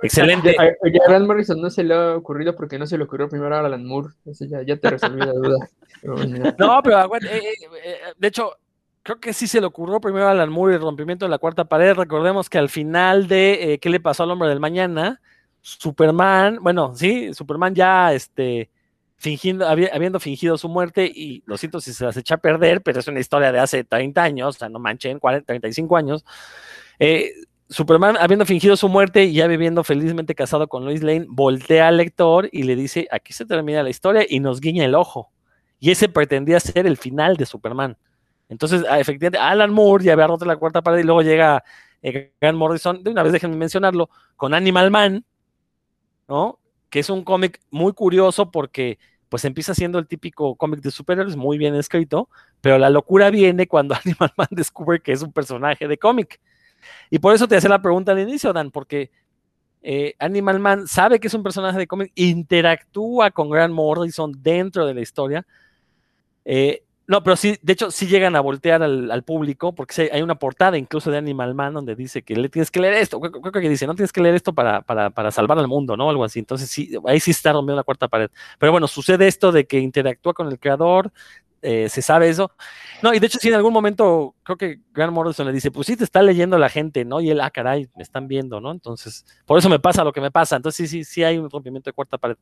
Excelente. A, a Grant Morrison no se le ha ocurrido porque no se le ocurrió primero a Alan Moore. ya, ya te resolví la duda. no, pero eh, eh, eh, de hecho, creo que sí se le ocurrió primero a Alan Moore el rompimiento de la cuarta pared. Recordemos que al final de eh, ¿Qué le pasó al hombre del mañana? Superman, bueno, sí, Superman ya este, fingiendo, habiendo fingido su muerte, y lo siento si se las echa a perder, pero es una historia de hace 30 años, o sea, no manchen, 40, 35 años. Eh, Superman, habiendo fingido su muerte y ya viviendo felizmente casado con Lois Lane, voltea al lector y le dice: Aquí se termina la historia y nos guiña el ojo. Y ese pretendía ser el final de Superman. Entonces, ah, efectivamente, Alan Moore ya había roto la cuarta pared y luego llega eh, Grant Morrison, de una vez déjenme mencionarlo, con Animal Man, ¿no? Que es un cómic muy curioso porque pues empieza siendo el típico cómic de superhéroes, muy bien escrito, pero la locura viene cuando Animal Man descubre que es un personaje de cómic. Y por eso te hace la pregunta al inicio, Dan, porque eh, Animal Man sabe que es un personaje de cómic, interactúa con Grant Morrison dentro de la historia, eh, no, pero sí, de hecho, sí llegan a voltear al, público, porque hay una portada incluso de Animal Man donde dice que le tienes que leer esto. Creo, que dice, no tienes que leer esto para, para, salvar al mundo, ¿no? Algo así. Entonces, sí, ahí sí está rompiendo la cuarta pared. Pero bueno, sucede esto de que interactúa con el creador, eh, se sabe eso. No, y de hecho, sí, en algún momento creo que Grant Morrison le dice, pues sí, te está leyendo la gente, ¿no? Y él, ah, caray, me están viendo, ¿no? Entonces, por eso me pasa lo que me pasa. Entonces, sí, sí, sí hay un rompimiento de cuarta pared.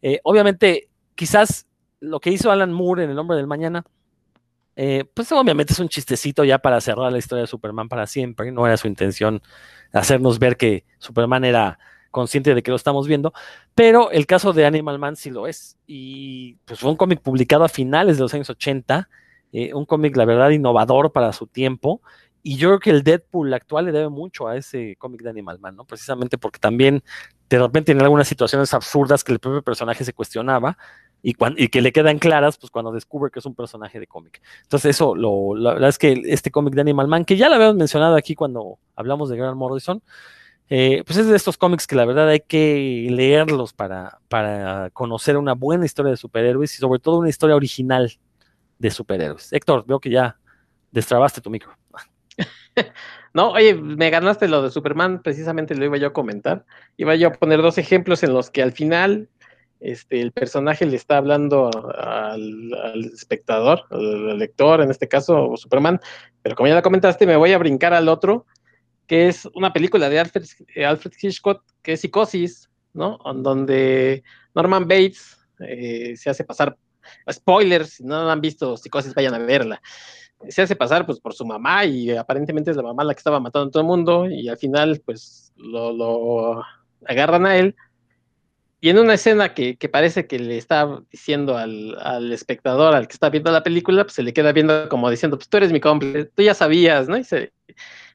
Eh, obviamente, quizás lo que hizo Alan Moore en El Hombre del Mañana eh, pues obviamente es un chistecito ya para cerrar la historia de Superman para siempre. No era su intención hacernos ver que Superman era consciente de que lo estamos viendo, pero el caso de Animal Man sí lo es. Y pues fue un cómic publicado a finales de los años 80, eh, un cómic, la verdad, innovador para su tiempo. y yo creo que el Deadpool actual le debe mucho a ese cómic de Animal Man, ¿no? Precisamente porque también de repente tiene algunas situaciones absurdas que el propio personaje se cuestionaba y, y que le quedan claras pues cuando descubre que es un personaje de cómic. Entonces eso, lo, la verdad es que este cómic de Animal Man, que ya lo habíamos mencionado aquí cuando hablamos de Grant Morrison, eh, pues es de estos cómics que la verdad hay que leerlos para, para conocer una buena historia de superhéroes y sobre todo una historia original de superhéroes. Héctor, veo que ya destrabaste tu micro. No, oye, me ganaste lo de Superman, precisamente lo iba yo a comentar. Iba yo a poner dos ejemplos en los que al final este, el personaje le está hablando al, espectador, al, lector, en este caso, Superman, pero como ya lo comentaste, me voy a brincar al otro, que es una película de Alfred, Alfred Hitchcock, que es Psicosis, ¿no? Donde Norman Bates eh, se hace pasar, spoilers, si no han visto Psicosis, vayan a verla se hace pasar pues por su mamá y aparentemente es la mamá la que estaba matando a todo el mundo y al final pues lo, agarran a él y en una escena que, parece que le está diciendo al, espectador, al que está viendo la película, pues se le queda viendo como diciendo, pues tú eres mi cómplice, tú ya sabías, ¿no? Y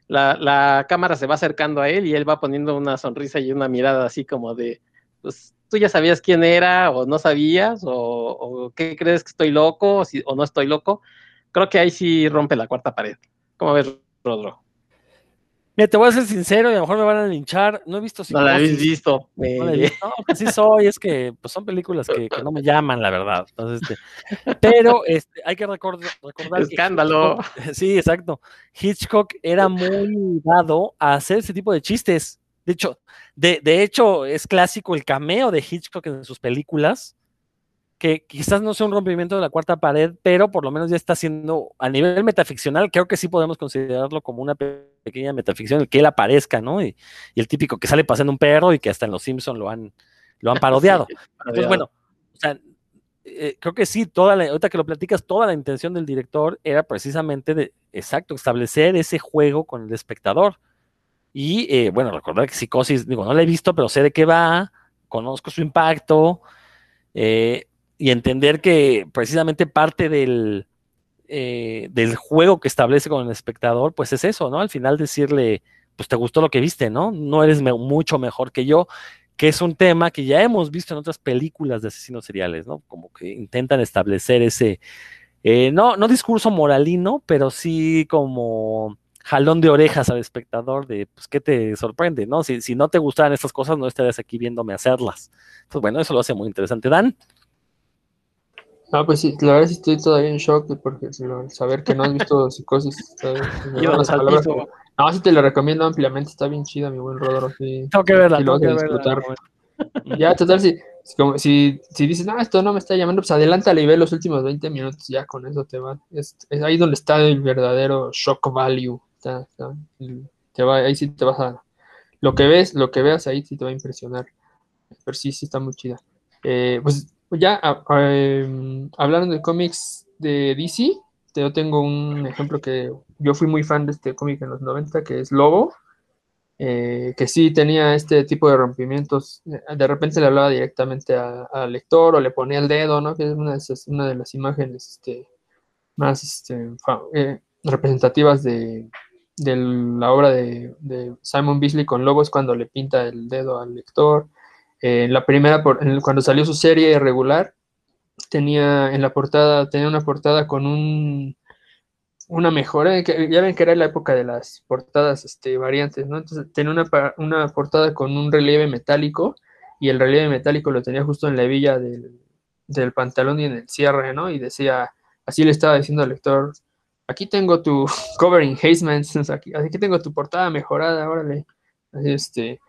la, la, cámara se va acercando a él y él va poniendo una sonrisa y una mirada así como de, pues tú ya sabías quién era o no sabías o, qué crees que estoy loco o, o no estoy loco creo que ahí sí rompe la cuarta pared. ¿Cómo ves, Rodro? Mira, te voy a ser sincero y a lo mejor me van a linchar. No he visto No la habéis visto. No, sí soy, es que pues, son películas que, no me llaman, la verdad. Entonces, este, pero este, hay que recordar. Escándalo. sí, exacto. Hitchcock era muy dado a hacer ese tipo de chistes. De hecho, de, de hecho, es clásico el cameo de Hitchcock en sus películas que quizás no sea un rompimiento de la cuarta pared, pero por lo menos ya está siendo a nivel metaficcional, creo que sí podemos considerarlo como una pequeña metaficción, el que él aparezca, ¿no? Y, el típico que sale pasando un perro y que hasta en Los Simpson lo han, lo han parodiado. Entonces, bueno, o sea, eh, creo que sí, toda la, ahorita que lo platicas, toda la intención del director era precisamente de, exacto, establecer ese juego con el espectador. Y eh, bueno, recordar que Psicosis, digo, no la he visto, pero sé de qué va, conozco su impacto. Eh, y entender que precisamente parte del, eh, del juego que establece con el espectador, pues es eso, ¿no? Al final decirle, pues te gustó lo que viste, ¿no? No eres mucho mejor que yo, que es un tema que ya hemos visto en otras películas de asesinos seriales, ¿no? Como que intentan establecer ese, eh, no, no discurso moralino, pero sí como jalón de orejas al espectador de, pues, ¿qué te sorprende, no? Si, si no te gustaran estas cosas, no estarías aquí viéndome hacerlas. Entonces, bueno, eso lo hace muy interesante. Dan. Ah, pues sí, la verdad sí estoy todavía en shock porque saber que no has visto psicosis. no, sí te lo recomiendo ampliamente, está bien chida, mi buen Rodro. Sí, tengo que verla, tengo que disfrutar. Ya, total, si, si, si dices, no, esto no me está llamando, pues adelántale y ve los últimos 20 minutos, ya con eso te va. Es, ahí donde está el verdadero shock value. te va, ahí sí te vas a. Lo que ves, lo que veas ahí sí te va a impresionar. Pero sí, sí está muy chida. Eh, pues ya ah, em, hablando de cómics de DC, yo tengo un ejemplo que yo fui muy fan de este cómic en los 90, que es Lobo, eh, que sí tenía este tipo de rompimientos. De repente le hablaba directamente al lector o le ponía el dedo, ¿no? Que es una de, una de las imágenes este, más este, eh, representativas de, la obra de, de, Simon Beasley con Lobo, es cuando le pinta el dedo al lector. En la primera, cuando salió su serie regular, tenía en la portada, tenía una portada con un una mejora, ya ven que era la época de las portadas este, variantes, ¿no? Entonces tenía una, una portada con un relieve metálico y el relieve metálico lo tenía justo en la hebilla del, del pantalón y en el cierre, ¿no? Y decía, así le estaba diciendo al lector, aquí tengo tu cover enhancements, aquí, aquí tengo tu portada mejorada, órale. Así, este,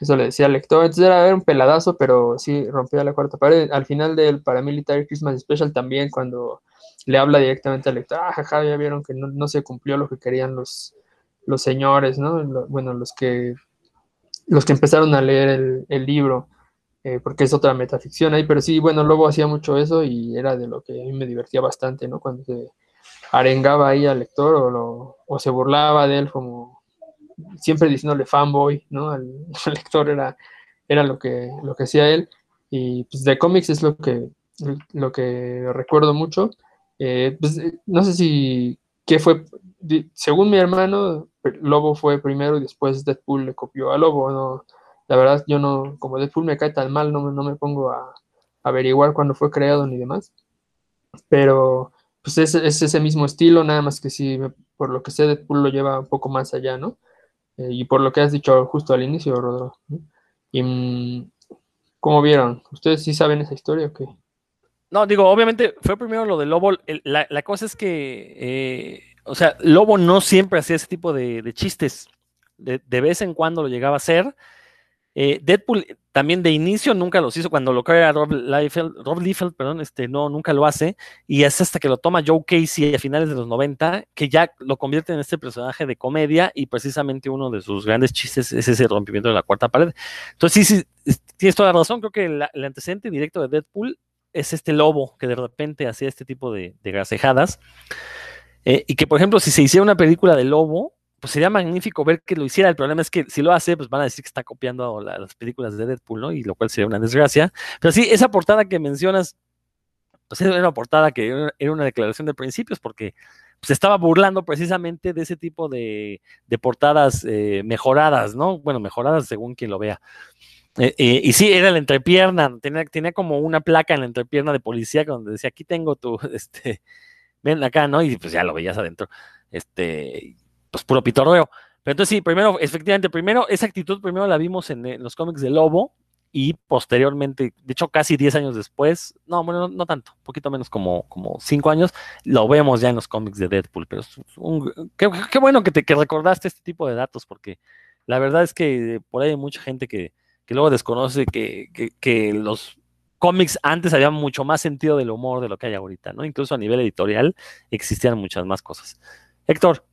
eso le decía al lector. Entonces era un peladazo, pero sí rompía la cuarta pared. Al final del Paramilitary Christmas Special también, cuando le habla directamente al lector, ah, jaja, ya vieron que no, se cumplió lo que querían los, los señores, ¿no? bueno, los que, los que empezaron a leer el, libro, eh, porque es otra metaficción ahí, pero sí, bueno, Lobo hacía mucho eso y era de lo que a mí me divertía bastante, ¿no? Cuando se arengaba ahí al lector o, o se burlaba de él como siempre diciéndole fanboy, ¿no? Al, lector era, era lo que, lo que hacía él. Y pues de cómics es lo que, lo que recuerdo mucho. Eh, pues, no sé si ¿qué fue? Según mi hermano, Lobo fue primero y después Deadpool le copió a Lobo, ¿no? La verdad, yo no, como Deadpool me cae tan mal, no, no me pongo a, averiguar cuándo fue creado ni demás. Pero, pues es, es, ese mismo estilo, nada más que si, por lo que sé, Deadpool lo lleva un poco más allá, ¿no? Eh, y por lo que has dicho justo al inicio, Rodro. Y, mm, ¿Cómo vieron? ¿Ustedes sí saben esa historia o qué? No, digo, obviamente fue primero lo de Lobo. la, cosa es que, eh, o sea, Lobo no siempre hacía ese tipo de, chistes. De, de, vez en cuando lo llegaba a hacer. Eh, Deadpool también de inicio nunca los hizo, cuando lo crea Rob Liefeld, Rob Liefeld, perdón, este, no, nunca lo hace, y es hasta que lo toma Joe Casey a finales de los 90, que ya lo convierte en este personaje de comedia, y precisamente uno de sus grandes chistes es ese rompimiento de la cuarta pared. Entonces, sí, sí, tienes toda la razón, creo que el antecedente directo de Deadpool es este lobo que de repente hacía este tipo de, grasejadas, eh, y que, por ejemplo, si se hiciera una película de lobo, pues sería magnífico ver que lo hiciera. El problema es que si lo hace, pues van a decir que está copiando las películas de Deadpool, ¿no? Y lo cual sería una desgracia. Pero sí, esa portada que mencionas, pues era una portada que era una declaración de principios, porque se pues, estaba burlando precisamente de ese tipo de, portadas eh, mejoradas, ¿no? Bueno, mejoradas según quien lo vea. Eh, eh, y sí, era la entrepierna, tenía, tenía como una placa en la entrepierna de policía donde decía, aquí tengo tu, este, ven acá, ¿no? Y pues ya lo veías adentro. Este, pues puro pitorreo. Pero entonces sí, primero, efectivamente, primero, esa actitud primero la vimos en, los cómics de Lobo y posteriormente, de hecho casi 10 años después, no, bueno, no, tanto, un poquito menos como, como 5 años, lo vemos ya en los cómics de Deadpool, pero es un, qué, bueno que, te, que recordaste este tipo de datos, porque la verdad es que por ahí hay mucha gente que, que luego desconoce que, que, los cómics antes había mucho más sentido del humor de lo que hay ahorita, ¿no? Incluso a nivel editorial existían muchas más cosas. Héctor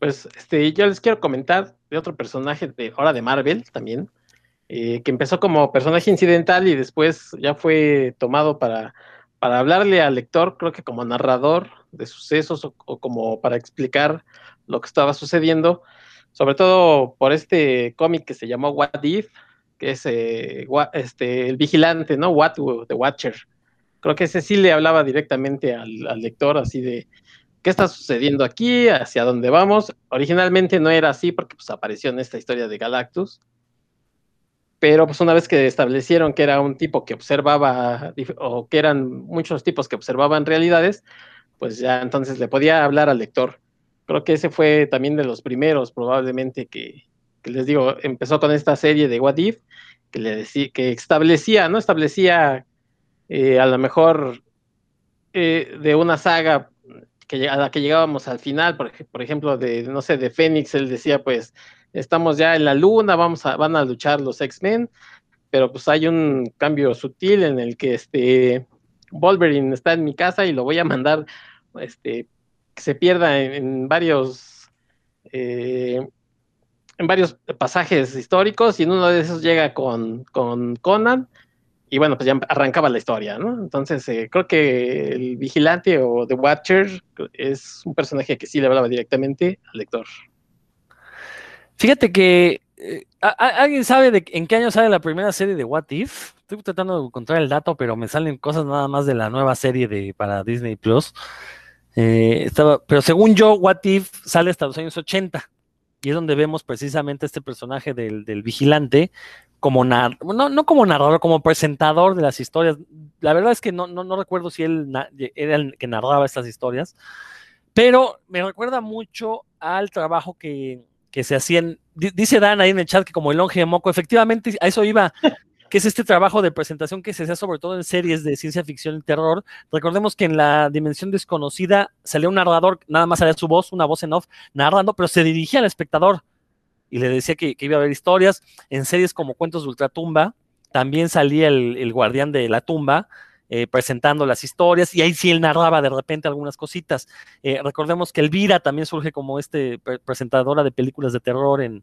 pues este, yo les quiero comentar de otro personaje de ahora de Marvel también, eh, que empezó como personaje incidental y después ya fue tomado para, para hablarle al lector, creo que como narrador de sucesos o, como para explicar lo que estaba sucediendo, sobre todo por este cómic que se llamó What If, que es eh, este, el vigilante, ¿no? What, The Watcher. Creo que ese sí le hablaba directamente al, al lector, así de, ¿qué está sucediendo aquí? ¿Hacia dónde vamos? Originalmente no era así porque pues, apareció en esta historia de Galactus. Pero pues una vez que establecieron que era un tipo que observaba, o que eran muchos tipos que observaban realidades, pues ya entonces le podía hablar al lector. Creo que ese fue también de los primeros probablemente que, les digo, empezó con esta serie de What If, que, le decía, que establecía, ¿no? Establecía eh, a lo mejor eh, de una saga a la que llegábamos al final, por, ejemplo, de, no sé, de Fénix, él decía, pues, estamos ya en la luna, vamos van a luchar los X-Men, pero pues hay un cambio sutil en el que este Wolverine está en mi casa y lo voy a mandar, este, que se pierda en, varios, eh, en varios pasajes históricos y en uno de esos llega con, con Conan y bueno, pues ya arrancaba la historia, ¿no? Entonces, eh, creo que el vigilante o The Watcher es un personaje que sí le hablaba directamente al lector. Fíjate que eh, ¿alguien sabe en qué año sale la primera serie de What If? Estoy tratando de encontrar el dato, pero me salen cosas nada más de la nueva serie de para Disney Plus. Eh, estaba, pero según yo, What If sale hasta los años 80 y es donde vemos precisamente este personaje del, del vigilante como no, no como narrador, como presentador de las historias. La verdad es que no, no, recuerdo si él era el que narraba estas historias, pero me recuerda mucho al trabajo que, se hacían. Dice Dan ahí en el chat que como el longe de moco, efectivamente a eso iba, que es este trabajo de presentación que se hacía sobre todo en series de ciencia ficción y terror. Recordemos que en la dimensión desconocida salía un narrador, nada más salía su voz, una voz en off, narrando, pero se dirigía al espectador y le decía que, iba a haber historias. En series como Cuentos de Ultratumba, también salía el, guardián de la tumba. Eh, presentando las historias y ahí sí él narraba de repente algunas cositas. Eh, recordemos que Elvira también surge como este presentadora de películas de terror en,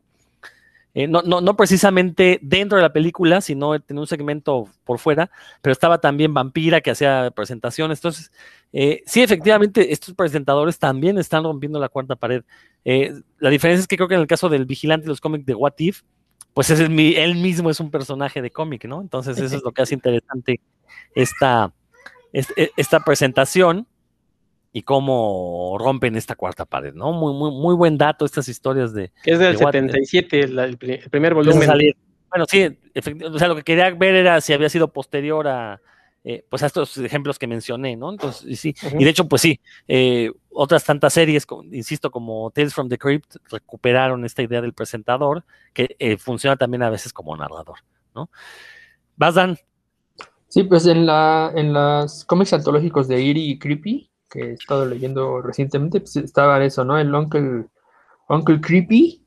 eh, no, no, no, precisamente dentro de la película, sino en un segmento por fuera, pero estaba también Vampira que hacía presentaciones. Entonces, sí, efectivamente, estos presentadores también están rompiendo la cuarta pared. Eh, la diferencia es que creo que en el caso del vigilante de los cómics de What If, pues es él mismo es un personaje de cómic, ¿no? Entonces eso es lo que hace interesante esta, e, esta presentación. Y cómo rompen esta cuarta pared, ¿no? Muy, muy, muy buen dato estas historias de... Que es del 77, el, primer volumen. Bueno, sí, o sea, lo que quería ver era si había sido posterior a, eh, pues a estos ejemplos que mencioné, ¿no? Entonces, sí, y de hecho, pues sí, eh, otras tantas series, insisto, como Tales from the Crypt, recuperaron esta idea del presentador, que eh, funciona también a veces como narrador, ¿no? ¿Vas, Dan? Sí, pues en, la, en los cómics antológicos de Eerie y Creepy, que he estado leyendo recientemente, pues estaba eso, ¿no? El Uncle, Uncle Creepy,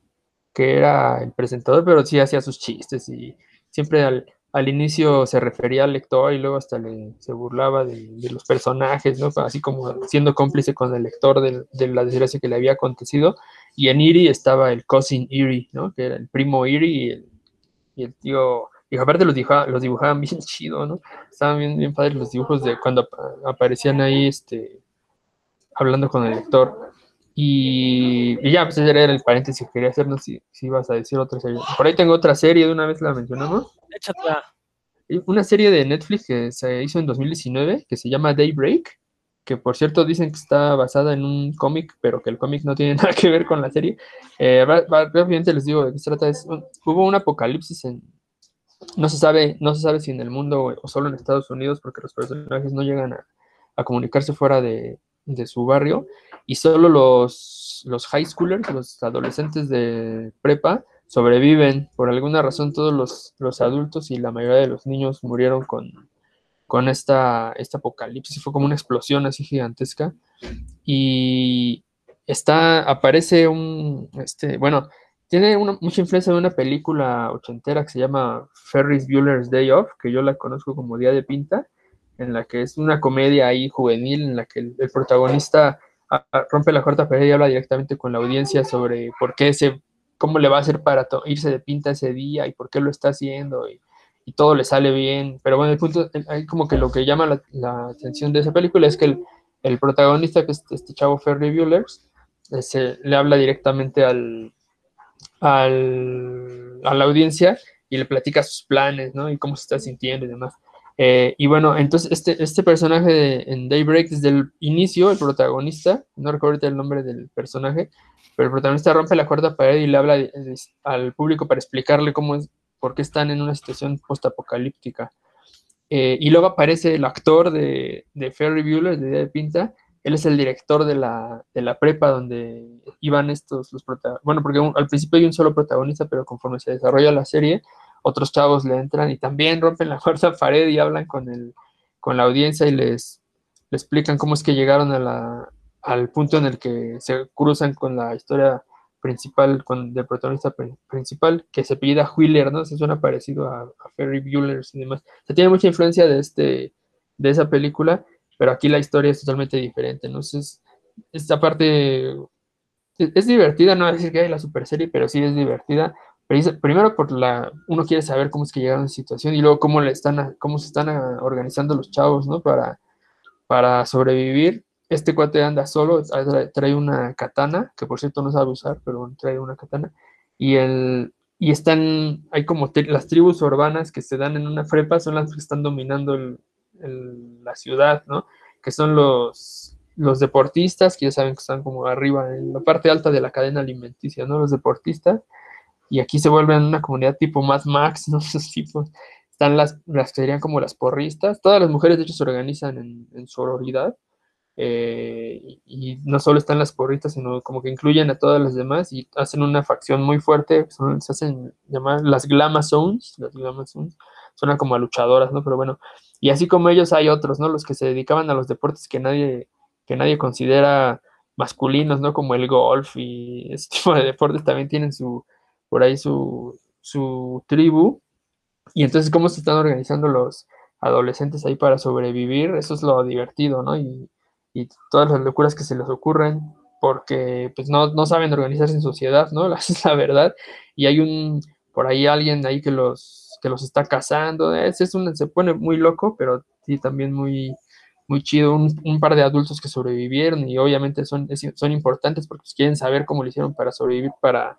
que era el presentador, pero sí hacía sus chistes y siempre al, al inicio se refería al lector y luego hasta le, se burlaba de, los personajes, ¿no? Así como siendo cómplice con el lector de, la desgracia que le había acontecido. Y en Erie estaba el cousin Erie, ¿no? Que era el primo Erie y el, y el tío y aparte los, los dibujaban bien chido, ¿no? Estaban bien, bien padres los dibujos de cuando aparecían ahí, este, hablando con el lector. Y, ya, pues ese era el paréntesis que quería hacernos si, si ibas a decir otra serie. Por ahí tengo otra serie, de una vez la mencionamos. Una serie de Netflix que se hizo en 2019 que se llama Daybreak, que por cierto dicen que está basada en un cómic, pero que el cómic no tiene nada que ver con la serie. Eh, rápidamente les digo de qué se trata. hubo un apocalipsis en, no se sabe, no se sabe si en el mundo o solo en Estados Unidos, porque los personajes no llegan a, comunicarse fuera de, su barrio, y solo los, los high schoolers, los adolescentes de prepa, sobreviven. Por alguna razón todos los, adultos y la mayoría de los niños murieron con, con esta, esta apocalipsis. Fue como una explosión así gigantesca. Y está, aparece un, este, bueno, tiene mucha influencia de una película ochentera que se llama Ferris Bueller's Day Off, que yo la conozco como Día de Pinta, en la que es una comedia ahí juvenil en la que el, protagonista rompe la cuarta pared y habla directamente con la audiencia sobre por qué se, cómo le va a hacer para irse de pinta ese día y por qué lo está haciendo y, todo le sale bien. Pero bueno, el punto, hay como que lo que llama la, atención de esa película es que el, protagonista, que es este chavo Ferris Bueller, se, le habla directamente al al, a la audiencia y le platica sus planes, ¿no? Y cómo se está sintiendo y demás. Eh, y bueno, entonces este, este personaje en Daybreak, desde el inicio, el protagonista, no recuerdo el nombre del personaje, pero el protagonista rompe la cuarta pared y le habla al público para explicarle cómo es, por qué están en una situación postapocalíptica. Eh, y luego aparece el actor de, de Ferry Bueller, de Día de Pinta, él es el director de la, de la prepa donde iban estos, los protagonistas. Bueno, porque al principio hay un solo protagonista, pero conforme se desarrolla la serie, otros chavos le entran y también rompen la cuarta pared y hablan con, el, con la audiencia y les, explican cómo es que llegaron a la, al punto en el que se cruzan con la historia principal, con del protagonista principal, que se pida Wheeler, ¿no? Se suena parecido a, a Ferry Bueller y demás. Se tiene mucha influencia de, este, de esa película pero aquí la historia es totalmente diferente, Entonces, esta parte es, divertida, no voy decir que hay la super serie, pero sí es divertida. Primero por la, uno quiere saber cómo es que llegaron a esa situación y luego cómo le están, cómo se están organizando los chavos, ¿no? Para, para sobrevivir. Este cuate anda solo, trae una katana, que por cierto no sabe usar, pero trae una katana. Y el, y están, hay como las tribus urbanas que se dan en una frepa, son las que están dominando el, la ciudad, ¿no? Que son los, los deportistas, que ya saben que están como arriba, en la parte alta de la cadena alimenticia, ¿no? Los deportistas. Y aquí se vuelven una comunidad tipo más Max, ¿no? Esos tipos. Están las, las que serían como las porristas. Todas las mujeres, de hecho, se organizan en, en sororidad. Eh, y, no solo están las porristas, sino como que incluyen a todas las demás y hacen una facción muy fuerte, se hacen llamar las Glama Zones, las Glama Zones, suena como a luchadoras, ¿no? Pero bueno, y así como ellos hay otros, ¿no? Los que se dedicaban a los deportes que nadie, que nadie considera masculinos, ¿no? Como el golf y ese tipo de deportes también tienen su, por ahí su, su tribu. Y entonces, ¿cómo se están organizando los adolescentes ahí para sobrevivir? Eso es lo divertido, ¿no? Y, y todas las locuras que se les ocurren porque pues no, no saben organizarse en sociedad, ¿no? Es la verdad. Y hay un, por ahí alguien ahí que los que los está cazando. Es, es se pone muy loco, pero sí también muy, muy chido. Un, par de adultos que sobrevivieron y obviamente son, son importantes porque pues, quieren saber cómo lo hicieron para sobrevivir, para,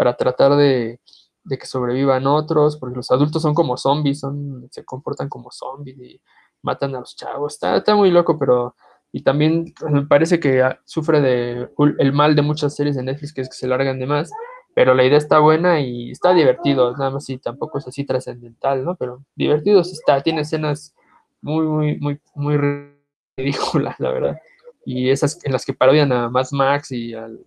para tratar de, que sobrevivan otros, porque los adultos son como zombies, son, se comportan como zombies y matan a los chavos. Está, está muy loco, pero y también me parece que sufre de el mal de muchas series de Netflix que es que se largan de más, pero la idea está buena y está divertido, nada más si tampoco es así trascendental, ¿no? Pero divertido está, tiene escenas muy, muy, muy, muy ridículas, la verdad. Y esas en las que parodian a Max Max y al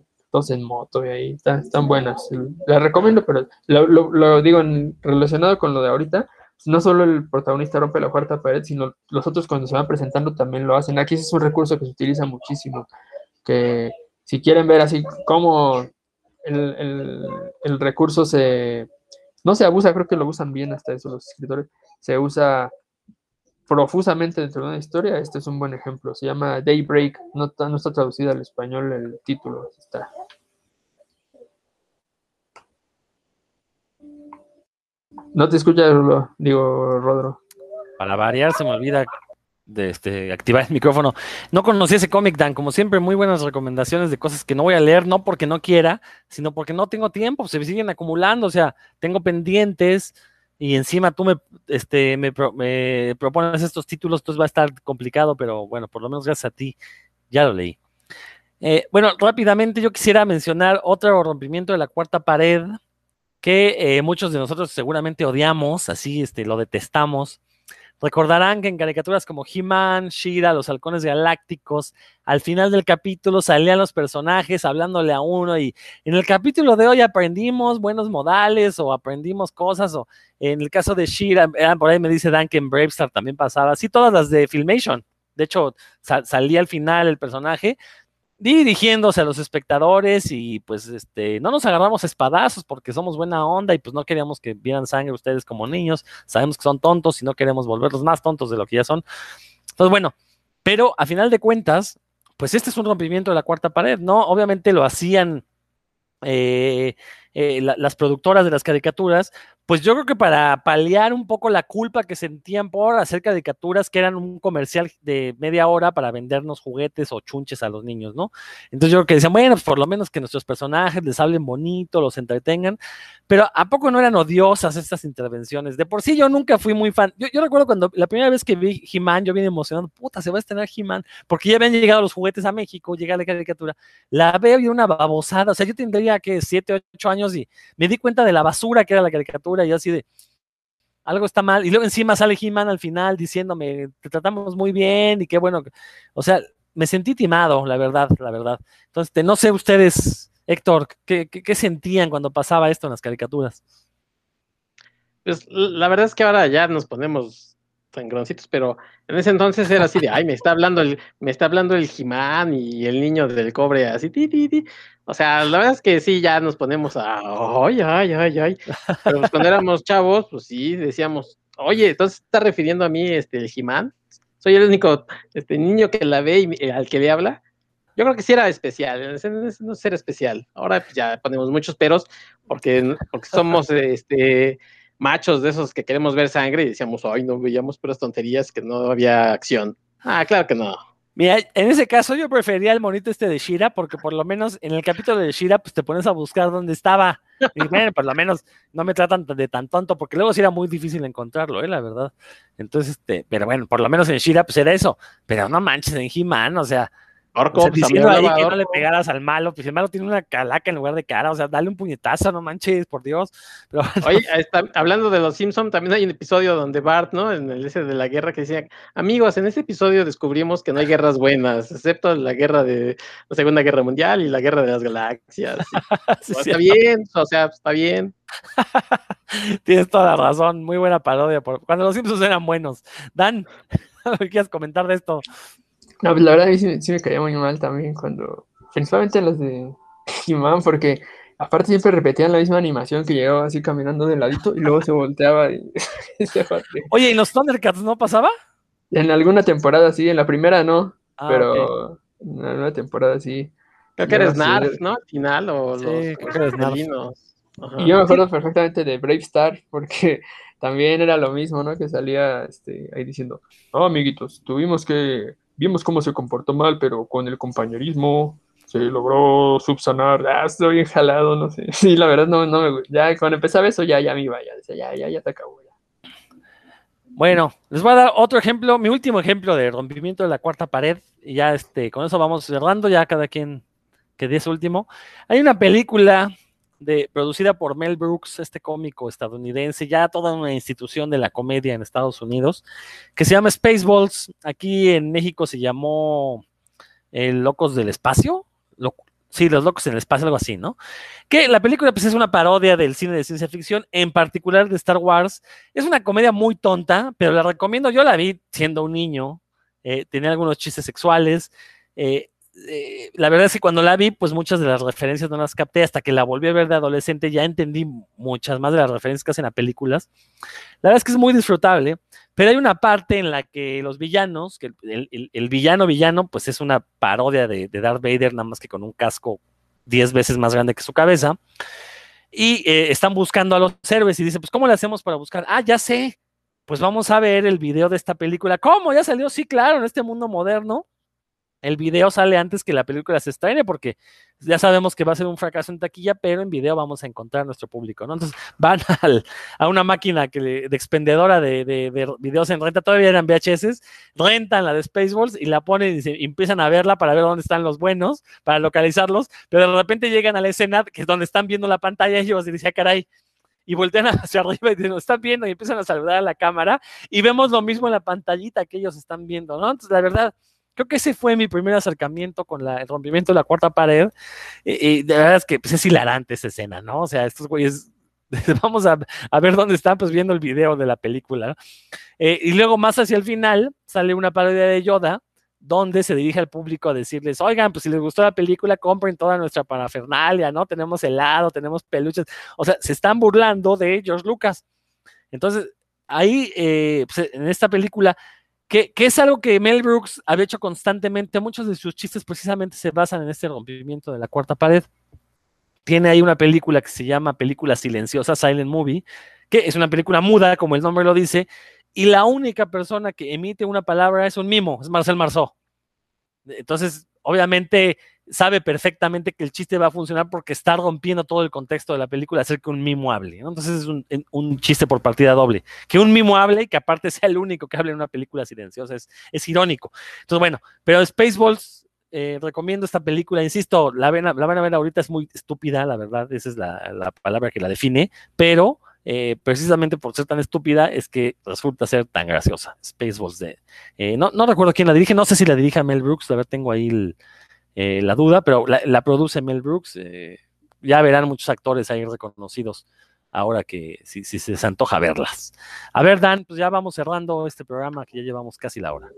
En moto y ahí están, buenas. Las recomiendo, pero lo, digo relacionado con lo de ahorita, no solo el protagonista rompe la cuarta pared, sino los otros cuando se van presentando también lo hacen. Aquí es un recurso que se utiliza muchísimo, que si quieren ver así cómo el, recurso se, no se abusa, creo que lo usan bien hasta eso los escritores, se usa profusamente dentro de una historia, este es un buen ejemplo. Se llama Daybreak, no, no está traducido al español el título. Está. No te escucha, digo, Rodro. Para variar, se me olvida de este, activar el micrófono. No conocí ese cómic, Dan. Como siempre, muy buenas recomendaciones de cosas que no voy a leer, no porque no quiera, sino porque no tengo tiempo. Se me siguen acumulando, o sea, tengo pendientes y encima tú me, este, me, propones estos títulos, entonces va a estar complicado, pero bueno, por lo menos gracias a ti, ya lo leí. Eh, bueno, rápidamente yo quisiera mencionar otro rompimiento de la cuarta pared que eh, muchos de nosotros seguramente odiamos, así este, lo detestamos, Recordarán que en caricaturas como He-Man, She-Ra, los halcones galácticos, al final del capítulo salían los personajes hablándole a uno y en el capítulo de hoy aprendimos buenos modales o aprendimos cosas o en el caso de She-Ra, eh, por ahí me dice Dan que en Bravestar también pasaba, así todas las de Filmation. De hecho, salía al final el personaje dirigiéndose a los espectadores y pues este no nos agarramos espadazos porque somos buena onda y pues no queríamos que vieran sangre ustedes como niños, sabemos que son tontos y no queremos volverlos más tontos de lo que ya son. Entonces, bueno, pero a final de cuentas, pues este es un rompimiento de la cuarta pared, ¿no? Obviamente lo hacían eh, eh, las productoras de las caricaturas, pues yo creo que para paliar un poco la culpa que sentían por hacer caricaturas que eran un comercial de media hora para vendernos juguetes o chunches a los niños, ¿no? Entonces yo creo que decían, bueno, pues por lo menos que nuestros personajes les hablen bonito, los entretengan, pero ¿a poco no eran odiosas estas intervenciones? De por sí yo nunca fui muy fan. Yo, recuerdo cuando la primera vez que vi He-Man, yo vine emocionado, puta, se va a estrenar He-Man, porque ya habían llegado los juguetes a México, llega la caricatura, la veo y una babosada, o sea, yo tendría que 7, 8 años y me di cuenta de la basura que era la caricatura y así de, algo está mal. Y luego encima sale He-Man al final diciéndome, te tratamos muy bien y qué bueno. O sea, me sentí timado, la verdad, la verdad. Entonces, no sé ustedes Héctor, ¿qué, sentían cuando pasaba esto en las caricaturas? Pues la verdad es que ahora ya nos ponemos sangroncitos, pero en ese entonces era así de, ay, me está hablando el, me está hablando el Jimán y el niño del cobre, así, ti, ti, ti. O sea, la verdad es que sí, ya nos ponemos a, ay, ay, ay, ay. Pero pues cuando éramos chavos, pues sí, decíamos, oye, entonces está refiriendo a mí este, el Jimán. Soy el único este, niño que la ve y al que le habla. Yo creo que sí era especial, no ser especial. Ahora pues, ya ponemos muchos peros porque, porque somos este, machos de esos que queremos ver sangre y decíamos, ay, no veíamos puras tonterías que no había acción. Ah, claro que no. Mira, en ese caso yo prefería el monito este de Shira, porque por lo menos en el capítulo de Shira, pues te pones a buscar dónde estaba. Y bueno, por lo menos no me tratan de tan tonto, porque luego sí era muy difícil encontrarlo, ¿eh? la verdad. Entonces, este, pero bueno, por lo menos en Shira, pues era eso. Pero no manches, en He-Man, o sea, Orco, o pues, diciendo ahí que no le pegaras al malo, pues el malo tiene una calaca en lugar de cara, o sea, dale un puñetazo, no manches, por Dios. Oye, hablando de los Simpsons, también hay un episodio donde Bart, ¿no? En el ese de la guerra que decía, amigos, en ese episodio descubrimos que no hay guerras buenas, excepto la guerra de la Segunda Guerra Mundial y la guerra de las galaxias. está bien, o sea, está bien. Tienes toda la razón, muy buena parodia. Por... Cuando los Simpsons eran buenos. Dan, ¿qué quieres comentar de esto? No, pues la verdad a mí sí, me caía muy mal también cuando, principalmente los de He-Man, porque aparte siempre repetían la misma animación que llegaba así caminando de ladito y luego se volteaba y, Oye, ¿y los Thundercats no pasaba? En alguna temporada sí, en la primera no, ah, pero en alguna temporada sí. Creo que eres Narf, ¿no? Al final, o sí, los, creo que eres Narf. Y yo me acuerdo perfectamente de Brave Star, porque también era lo mismo, ¿no? Que salía este, ahí diciendo, no, amiguitos, tuvimos que vimos cómo se comportó mal, pero con el compañerismo se logró subsanar. Ah, estoy bien jalado, no sé. Sí, la verdad no, no me Ya cuando empezaba eso, ya, ya me iba, ya ya, ya, ya te acabó. Ya. Bueno, les voy a dar otro ejemplo, mi último ejemplo de rompimiento de la cuarta pared. Y ya este, con eso vamos cerrando, ya cada quien que dé su último. Hay una película producida por Mel Brooks, este cómico estadounidense, ya toda una institución de la comedia en Estados Unidos, que se llama Spaceballs. Aquí en México se llamó El Locos del Espacio. sí, Los Locos en el Espacio, algo así, ¿no? Que la película pues, es una parodia del cine de ciencia ficción, en particular de Star Wars. Es una comedia muy tonta, pero la recomiendo. Yo la vi siendo un niño, eh, tenía algunos chistes sexuales. Eh, eh, la verdad es que cuando la vi, pues muchas de las referencias no las capté. Hasta que la volví a ver de adolescente, ya entendí muchas más de las referencias que hacen a películas. La verdad es que es muy disfrutable, pero hay una parte en la que los villanos, que el, villano villano, pues es una parodia de, Darth Vader, nada más que con un casco 10 veces más grande que su cabeza. Y eh, están buscando a los héroes y dicen, pues ¿cómo le hacemos para buscar? Ah, ya sé, pues vamos a ver el video de esta película. ¿Cómo? ¿Ya salió? Sí, claro, en este mundo moderno el video sale antes que la película se estrene porque ya sabemos que va a ser un fracaso en taquilla, pero en video vamos a encontrar a nuestro público, ¿no? Entonces van a una máquina que de expendedora de, videos en renta, todavía eran VHS, rentan la de Spaceballs y la ponen y, empiezan a verla para ver dónde están los buenos, para localizarlos, pero de repente llegan a la escena que es donde están viendo la pantalla ellos y dicen, ah, caray, y voltean hacia arriba y dicen, están viendo y empiezan a saludar a la cámara y vemos lo mismo en la pantallita que ellos están viendo, ¿no? Entonces, la verdad, Creo que ese fue mi primer acercamiento con el rompimiento de la cuarta pared. Y, de verdad es que pues, es hilarante esa escena, ¿no? O sea, estos güeyes, vamos a, ver dónde están, pues viendo el video de la película. Eh, y luego más hacia el final sale una parodia de Yoda, donde se dirige al público a decirles, oigan, pues si les gustó la película, compren toda nuestra parafernalia, ¿no? Tenemos helado, tenemos peluches. O sea, se están burlando de George Lucas. Entonces, ahí, eh, pues, en esta película, que, es algo que Mel Brooks había hecho constantemente. Muchos de sus chistes precisamente se basan en este rompimiento de la cuarta pared. Tiene ahí una película que se llama Película Silenciosa, Silent Movie, que es una película muda, como el nombre lo dice, y la única persona que emite una palabra es un mimo, es Marcel Marceau. Entonces, obviamente, sabe perfectamente que el chiste va a funcionar porque está rompiendo todo el contexto de la película hacer que un mimo hable. Entonces es un, chiste por partida doble. Que un mimo hable y que aparte sea el único que hable en una película silenciosa es, es irónico. Entonces, bueno, pero Spaceballs, eh, recomiendo esta película, insisto, la, la van a ver ahorita, es muy estúpida, la verdad, esa es la, palabra que la define, pero eh, precisamente por ser tan estúpida es que resulta ser tan graciosa. Spaceballs de... Eh, no, no recuerdo quién la dirige, no sé si la dirige a Mel Brooks, a ver, tengo ahí el eh, la duda, pero la, produce Mel Brooks. Eh, ya verán muchos actores ahí reconocidos ahora que si, si, se les antoja verlas. A ver, Dan, pues ya vamos cerrando este programa que ya llevamos casi la hora.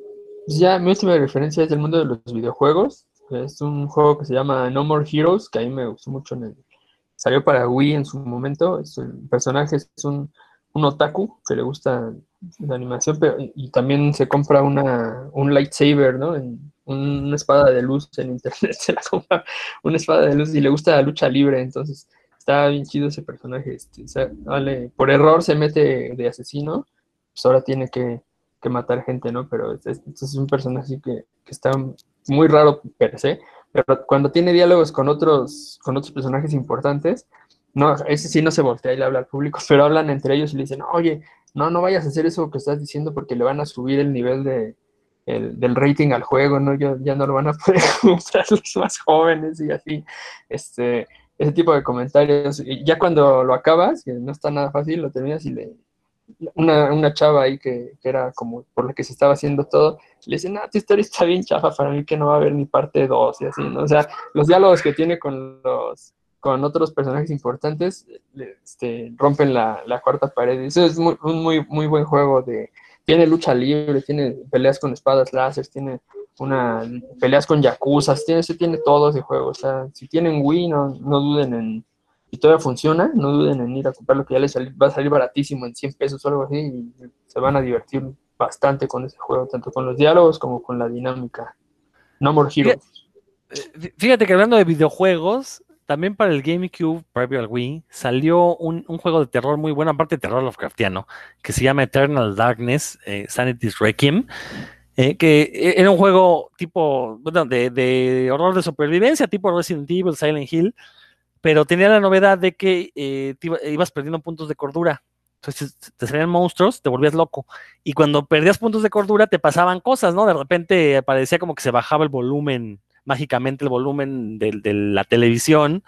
Pues ya, mi última referencia es del mundo de los videojuegos. Es un juego que se llama No More Heroes, que a mí me gustó mucho. En el, salió para Wii en su momento. el personaje es un, un otaku que le gusta la animación, pero y también se compra una, un lightsaber, ¿no? En, una espada de luz en internet, se la compra una espada de luz y le gusta la lucha libre, entonces está bien chido ese personaje. Este, vale, por error se mete de asesino, pues ahora tiene que, matar gente, ¿no? Pero es un personaje que, que, está muy raro per se, pero cuando tiene diálogos con otros, con otros personajes importantes, no, ese sí no se voltea y le habla al público, pero hablan entre ellos y le dicen, oye, no, no vayas a hacer eso que estás diciendo porque le van a subir el nivel de, del rating al juego, ¿no? Ya, ya no lo van a poder comprar los más jóvenes y así, este, ese tipo de comentarios. Ya cuando lo acabas, que no está nada fácil, lo terminas y le... Una, una chava ahí que, era como por la que se estaba haciendo todo, le dice, no, tu historia está bien chafa, para mí que no va a haber ni parte 2 y así, ¿no? O sea, los diálogos que tiene con los con otros personajes importantes, este, rompen la, la cuarta pared. Eso es un muy, muy buen juego de, tiene lucha libre, tiene peleas con espadas láser, tiene una peleas con yakuzas, tiene, tiene todo ese juego. O sea, si tienen Wii, no, no duden en, y todavía funciona, no duden en ir a comprar lo que ya les va a salir baratísimo en 100 pesos o algo así, y se van a divertir bastante con ese juego, tanto con los diálogos como con la dinámica. No More Heroes. Fíjate que hablando de videojuegos, también para el GameCube, previo al Wii, salió un, juego de terror muy bueno, aparte de terror Lovecraftiano, que se llama Eternal Darkness, eh, Sanity's Requiem, eh, que era un juego tipo, bueno, de, horror de supervivencia, tipo Resident Evil, Silent Hill, pero tenía la novedad de que eh, ibas perdiendo puntos de cordura. Entonces te salían monstruos, te volvías loco. Y cuando perdías puntos de cordura, te pasaban cosas, ¿no? De repente parecía como que se bajaba el volumen, mágicamente el volumen de, la televisión.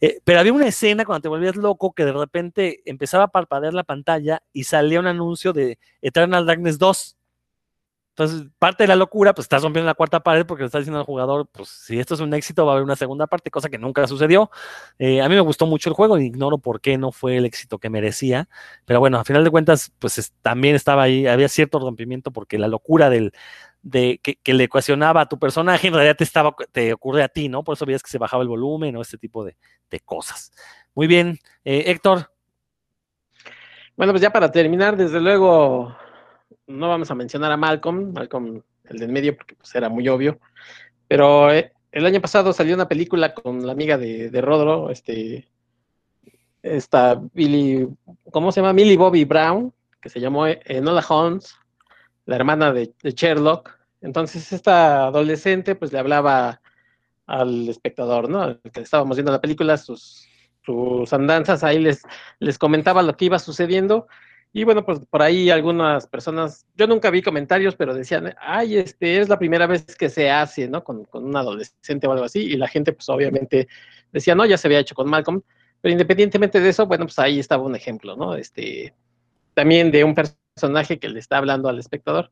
Eh, pero había una escena cuando te volvías loco que de repente empezaba a parpadear la pantalla y salía un anuncio de Eternal Darkness 2. Entonces, parte de la locura, pues estás rompiendo la cuarta pared porque le estás diciendo al jugador, pues si esto es un éxito, va a haber una segunda parte, cosa que nunca sucedió. Eh, a mí me gustó mucho el juego, ignoro por qué no fue el éxito que merecía, pero bueno, a final de cuentas, pues también estaba ahí, había cierto rompimiento porque la locura del, de que, le ecuacionaba a tu personaje en realidad te, estaba, te ocurre a ti, ¿no? Por eso veías que se bajaba el volumen o este tipo de, cosas. Muy bien, eh, Héctor. Bueno, pues ya para terminar, desde luego no vamos a mencionar a Malcolm, Malcolm el del medio, porque pues era muy obvio, pero eh, el año pasado salió una película con la amiga de, de Rodro, este, esta Billy, ¿cómo se llama? Millie Bobby Brown, que se llamó Enola Holmes, la hermana de, Sherlock. Entonces esta adolescente pues le hablaba al espectador, ¿no? Al que estábamos viendo la película, sus, sus andanzas, ahí les, les comentaba lo que iba sucediendo y bueno, pues por ahí algunas personas, yo nunca vi comentarios, pero decían, ay, este es la primera vez que se hace, ¿no? Con, con un adolescente o algo así, y la gente pues obviamente decía, no, ya se había hecho con Malcolm, pero independientemente de eso, bueno, pues ahí estaba un ejemplo, ¿no? Este, también de un personaje que le está hablando al espectador.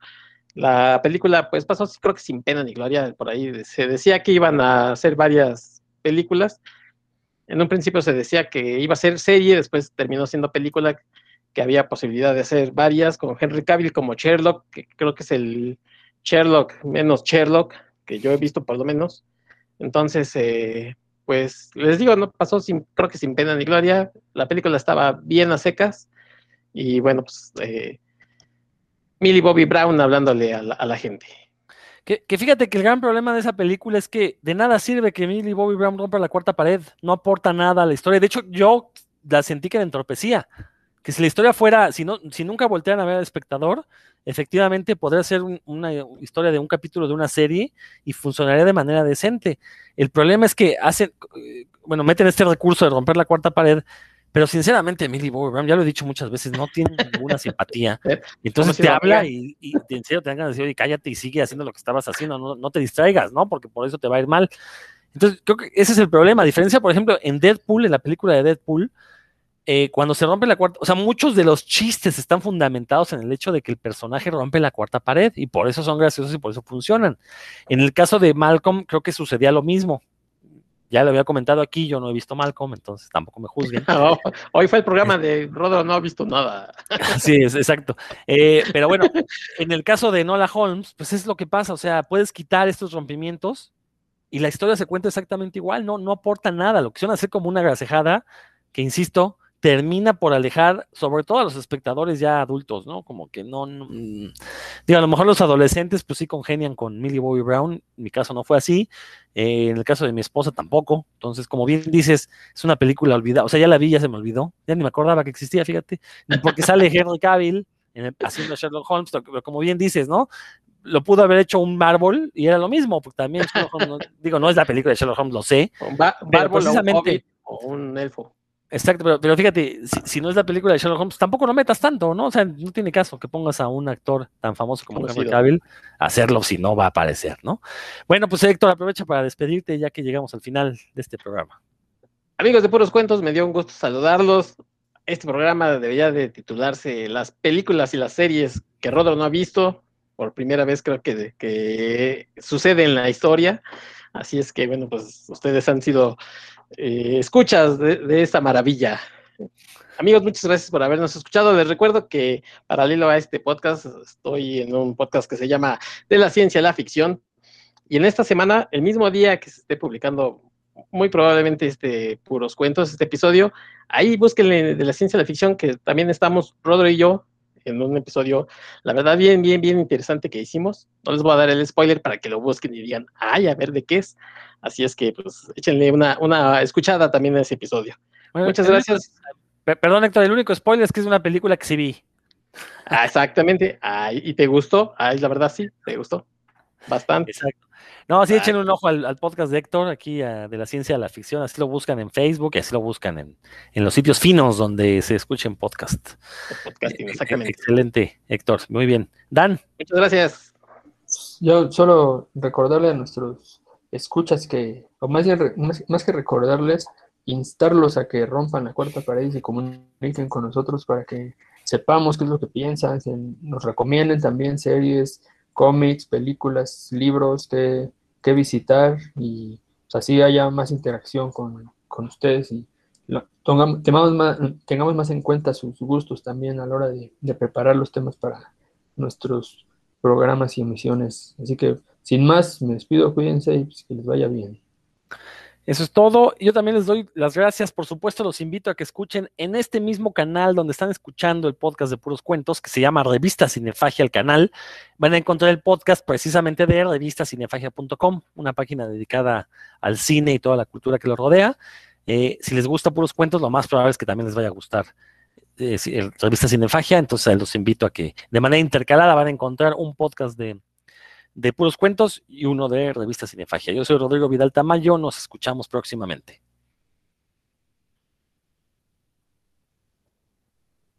La película pues pasó creo que sin pena ni gloria, por ahí se decía que iban a hacer varias películas, en un principio se decía que iba a ser serie, después terminó siendo película, que había posibilidad de hacer varias, con Henry Cavill como Sherlock, que creo que es el Sherlock menos Sherlock que yo he visto por lo menos. Entonces, eh, pues les digo, no pasó sin, creo que sin pena ni gloria. La película estaba bien a secas y bueno, pues eh, Millie Bobby Brown hablándole a la, gente. Que, fíjate que el gran problema de esa película es que de nada sirve que Millie Bobby Brown rompa la cuarta pared, no aporta nada a la historia. De hecho, yo la sentí que la entorpecía que si la historia fuera, si, no, si nunca voltearan a ver al espectador, efectivamente podría ser una historia de un capítulo de una serie y funcionaría de manera decente. El problema es que hacen, eh, bueno, meten este recurso de romper la cuarta pared, pero sinceramente Millie Bobby Brown, ya lo he dicho muchas veces, no tiene ninguna simpatía. Eh, entonces te habla y, y, en serio te dan ganas de decir, cállate y sigue haciendo lo que estabas haciendo, no, no te distraigas, ¿no? Porque por eso te va a ir mal. Entonces, creo que ese es el problema. A diferencia, por ejemplo, en Deadpool, en la película de Deadpool, eh, cuando se rompe la cuarta, o sea, muchos de los chistes están fundamentados en el hecho de que el personaje rompe la cuarta pared y por eso son graciosos y por eso funcionan. En el caso de Malcolm, creo que sucedía lo mismo. Ya lo había comentado aquí, yo no he visto Malcolm, entonces tampoco me juzguen. Hoy fue el programa de Rodo, no ha visto nada. sí, es exacto. Eh, pero bueno, en el caso de Nola Holmes, pues es lo que pasa, o sea, puedes quitar estos rompimientos y la historia se cuenta exactamente igual, no, no aporta nada, lo que suena hacer como una grasejada, que insisto, termina por alejar, sobre todo a los espectadores ya adultos, ¿no? Como que no, mm, digo, a lo mejor los adolescentes pues sí congenian con Millie Bobby Brown, en mi caso no fue así, eh, en el caso de mi esposa tampoco, entonces como bien dices, es una película olvidada, o sea, ya la vi, ya se me olvidó, ya ni me acordaba que existía, fíjate, porque sale Henry Cavill haciendo Sherlock Holmes, pero como bien dices, ¿no? Lo pudo haber hecho un Marvel y era lo mismo, porque también digo, no es la película de Sherlock Holmes, lo sé, pero precisamente... o un elfo. Exacto, pero, fíjate, si, no es la película de Sherlock Holmes, tampoco lo metas tanto, ¿no? O sea, no tiene caso que pongas a un actor tan famoso como Henry Cavill a hacerlo si no va a aparecer, ¿no? Bueno, pues Héctor, aprovecha para despedirte ya que llegamos al final de este programa. Amigos de Puros Cuentos, me dio un gusto saludarlos. Este programa debería de titularse Las películas y las series que Rodro no ha visto. Por primera vez creo que, que sucede en la historia. Así es que, bueno, pues ustedes han sido eh, escuchas de, esta maravilla. Amigos, muchas gracias por habernos escuchado. Les recuerdo que paralelo a este podcast, estoy en un podcast que se llama De la ciencia a la ficción. Y en esta semana, el mismo día que se esté publicando muy probablemente este Puros Cuentos, este episodio, ahí búsquenle de la ciencia a la ficción, que también estamos, Rodro y yo, en un episodio, la verdad, bien, bien, bien interesante que hicimos. No les voy a dar el spoiler para que lo busquen y digan, ay, a ver de qué es. Así es que, pues, échenle una, una escuchada también a ese episodio. Muchas gracias. Perdón, Héctor, el único spoiler es que es una película que sí vi. Ah, exactamente. Ay, ¿Y te gustó? Ay, la verdad sí, te gustó. Bastante. Exacto. No, sí, echen un ojo al, podcast de Héctor, aquí de la ciencia de la ficción. Así lo buscan en Facebook y así lo buscan en, los sitios finos donde se escuchen podcast. Podcasting, exactamente. Excelente, Héctor. Muy bien. Dan. Muchas gracias. Yo solo recordarle a nuestros escuchas que, o más, más, que recordarles, instarlos a que rompan la cuarta pared y se comuniquen con nosotros para que sepamos qué es lo que piensan, nos recomienden también series, cómics, películas, libros que, visitar y pues, así haya más interacción con, ustedes y tengamos, más, tengamos más en cuenta sus gustos también a la hora de, preparar los temas para nuestros programas y emisiones. Así que sin más, me despido, cuídense y pues, que les vaya bien. Eso es todo. Yo también les doy las gracias. Por supuesto, los invito a que escuchen en este mismo canal donde están escuchando el podcast de puros cuentos, que se llama Revista Cinefagia, el canal. Van a encontrar el podcast precisamente de revistacinefagia.com, una página dedicada al cine y toda la cultura que lo rodea. Eh, si les gusta puros cuentos, lo más probable es que también les vaya a gustar eh, Revista Cinefagia. Entonces, los invito a que de manera intercalada van a encontrar un podcast de de puros cuentos y uno de revista Cinefagia. Yo soy Rodrigo Vidal Tamayo, nos escuchamos próximamente.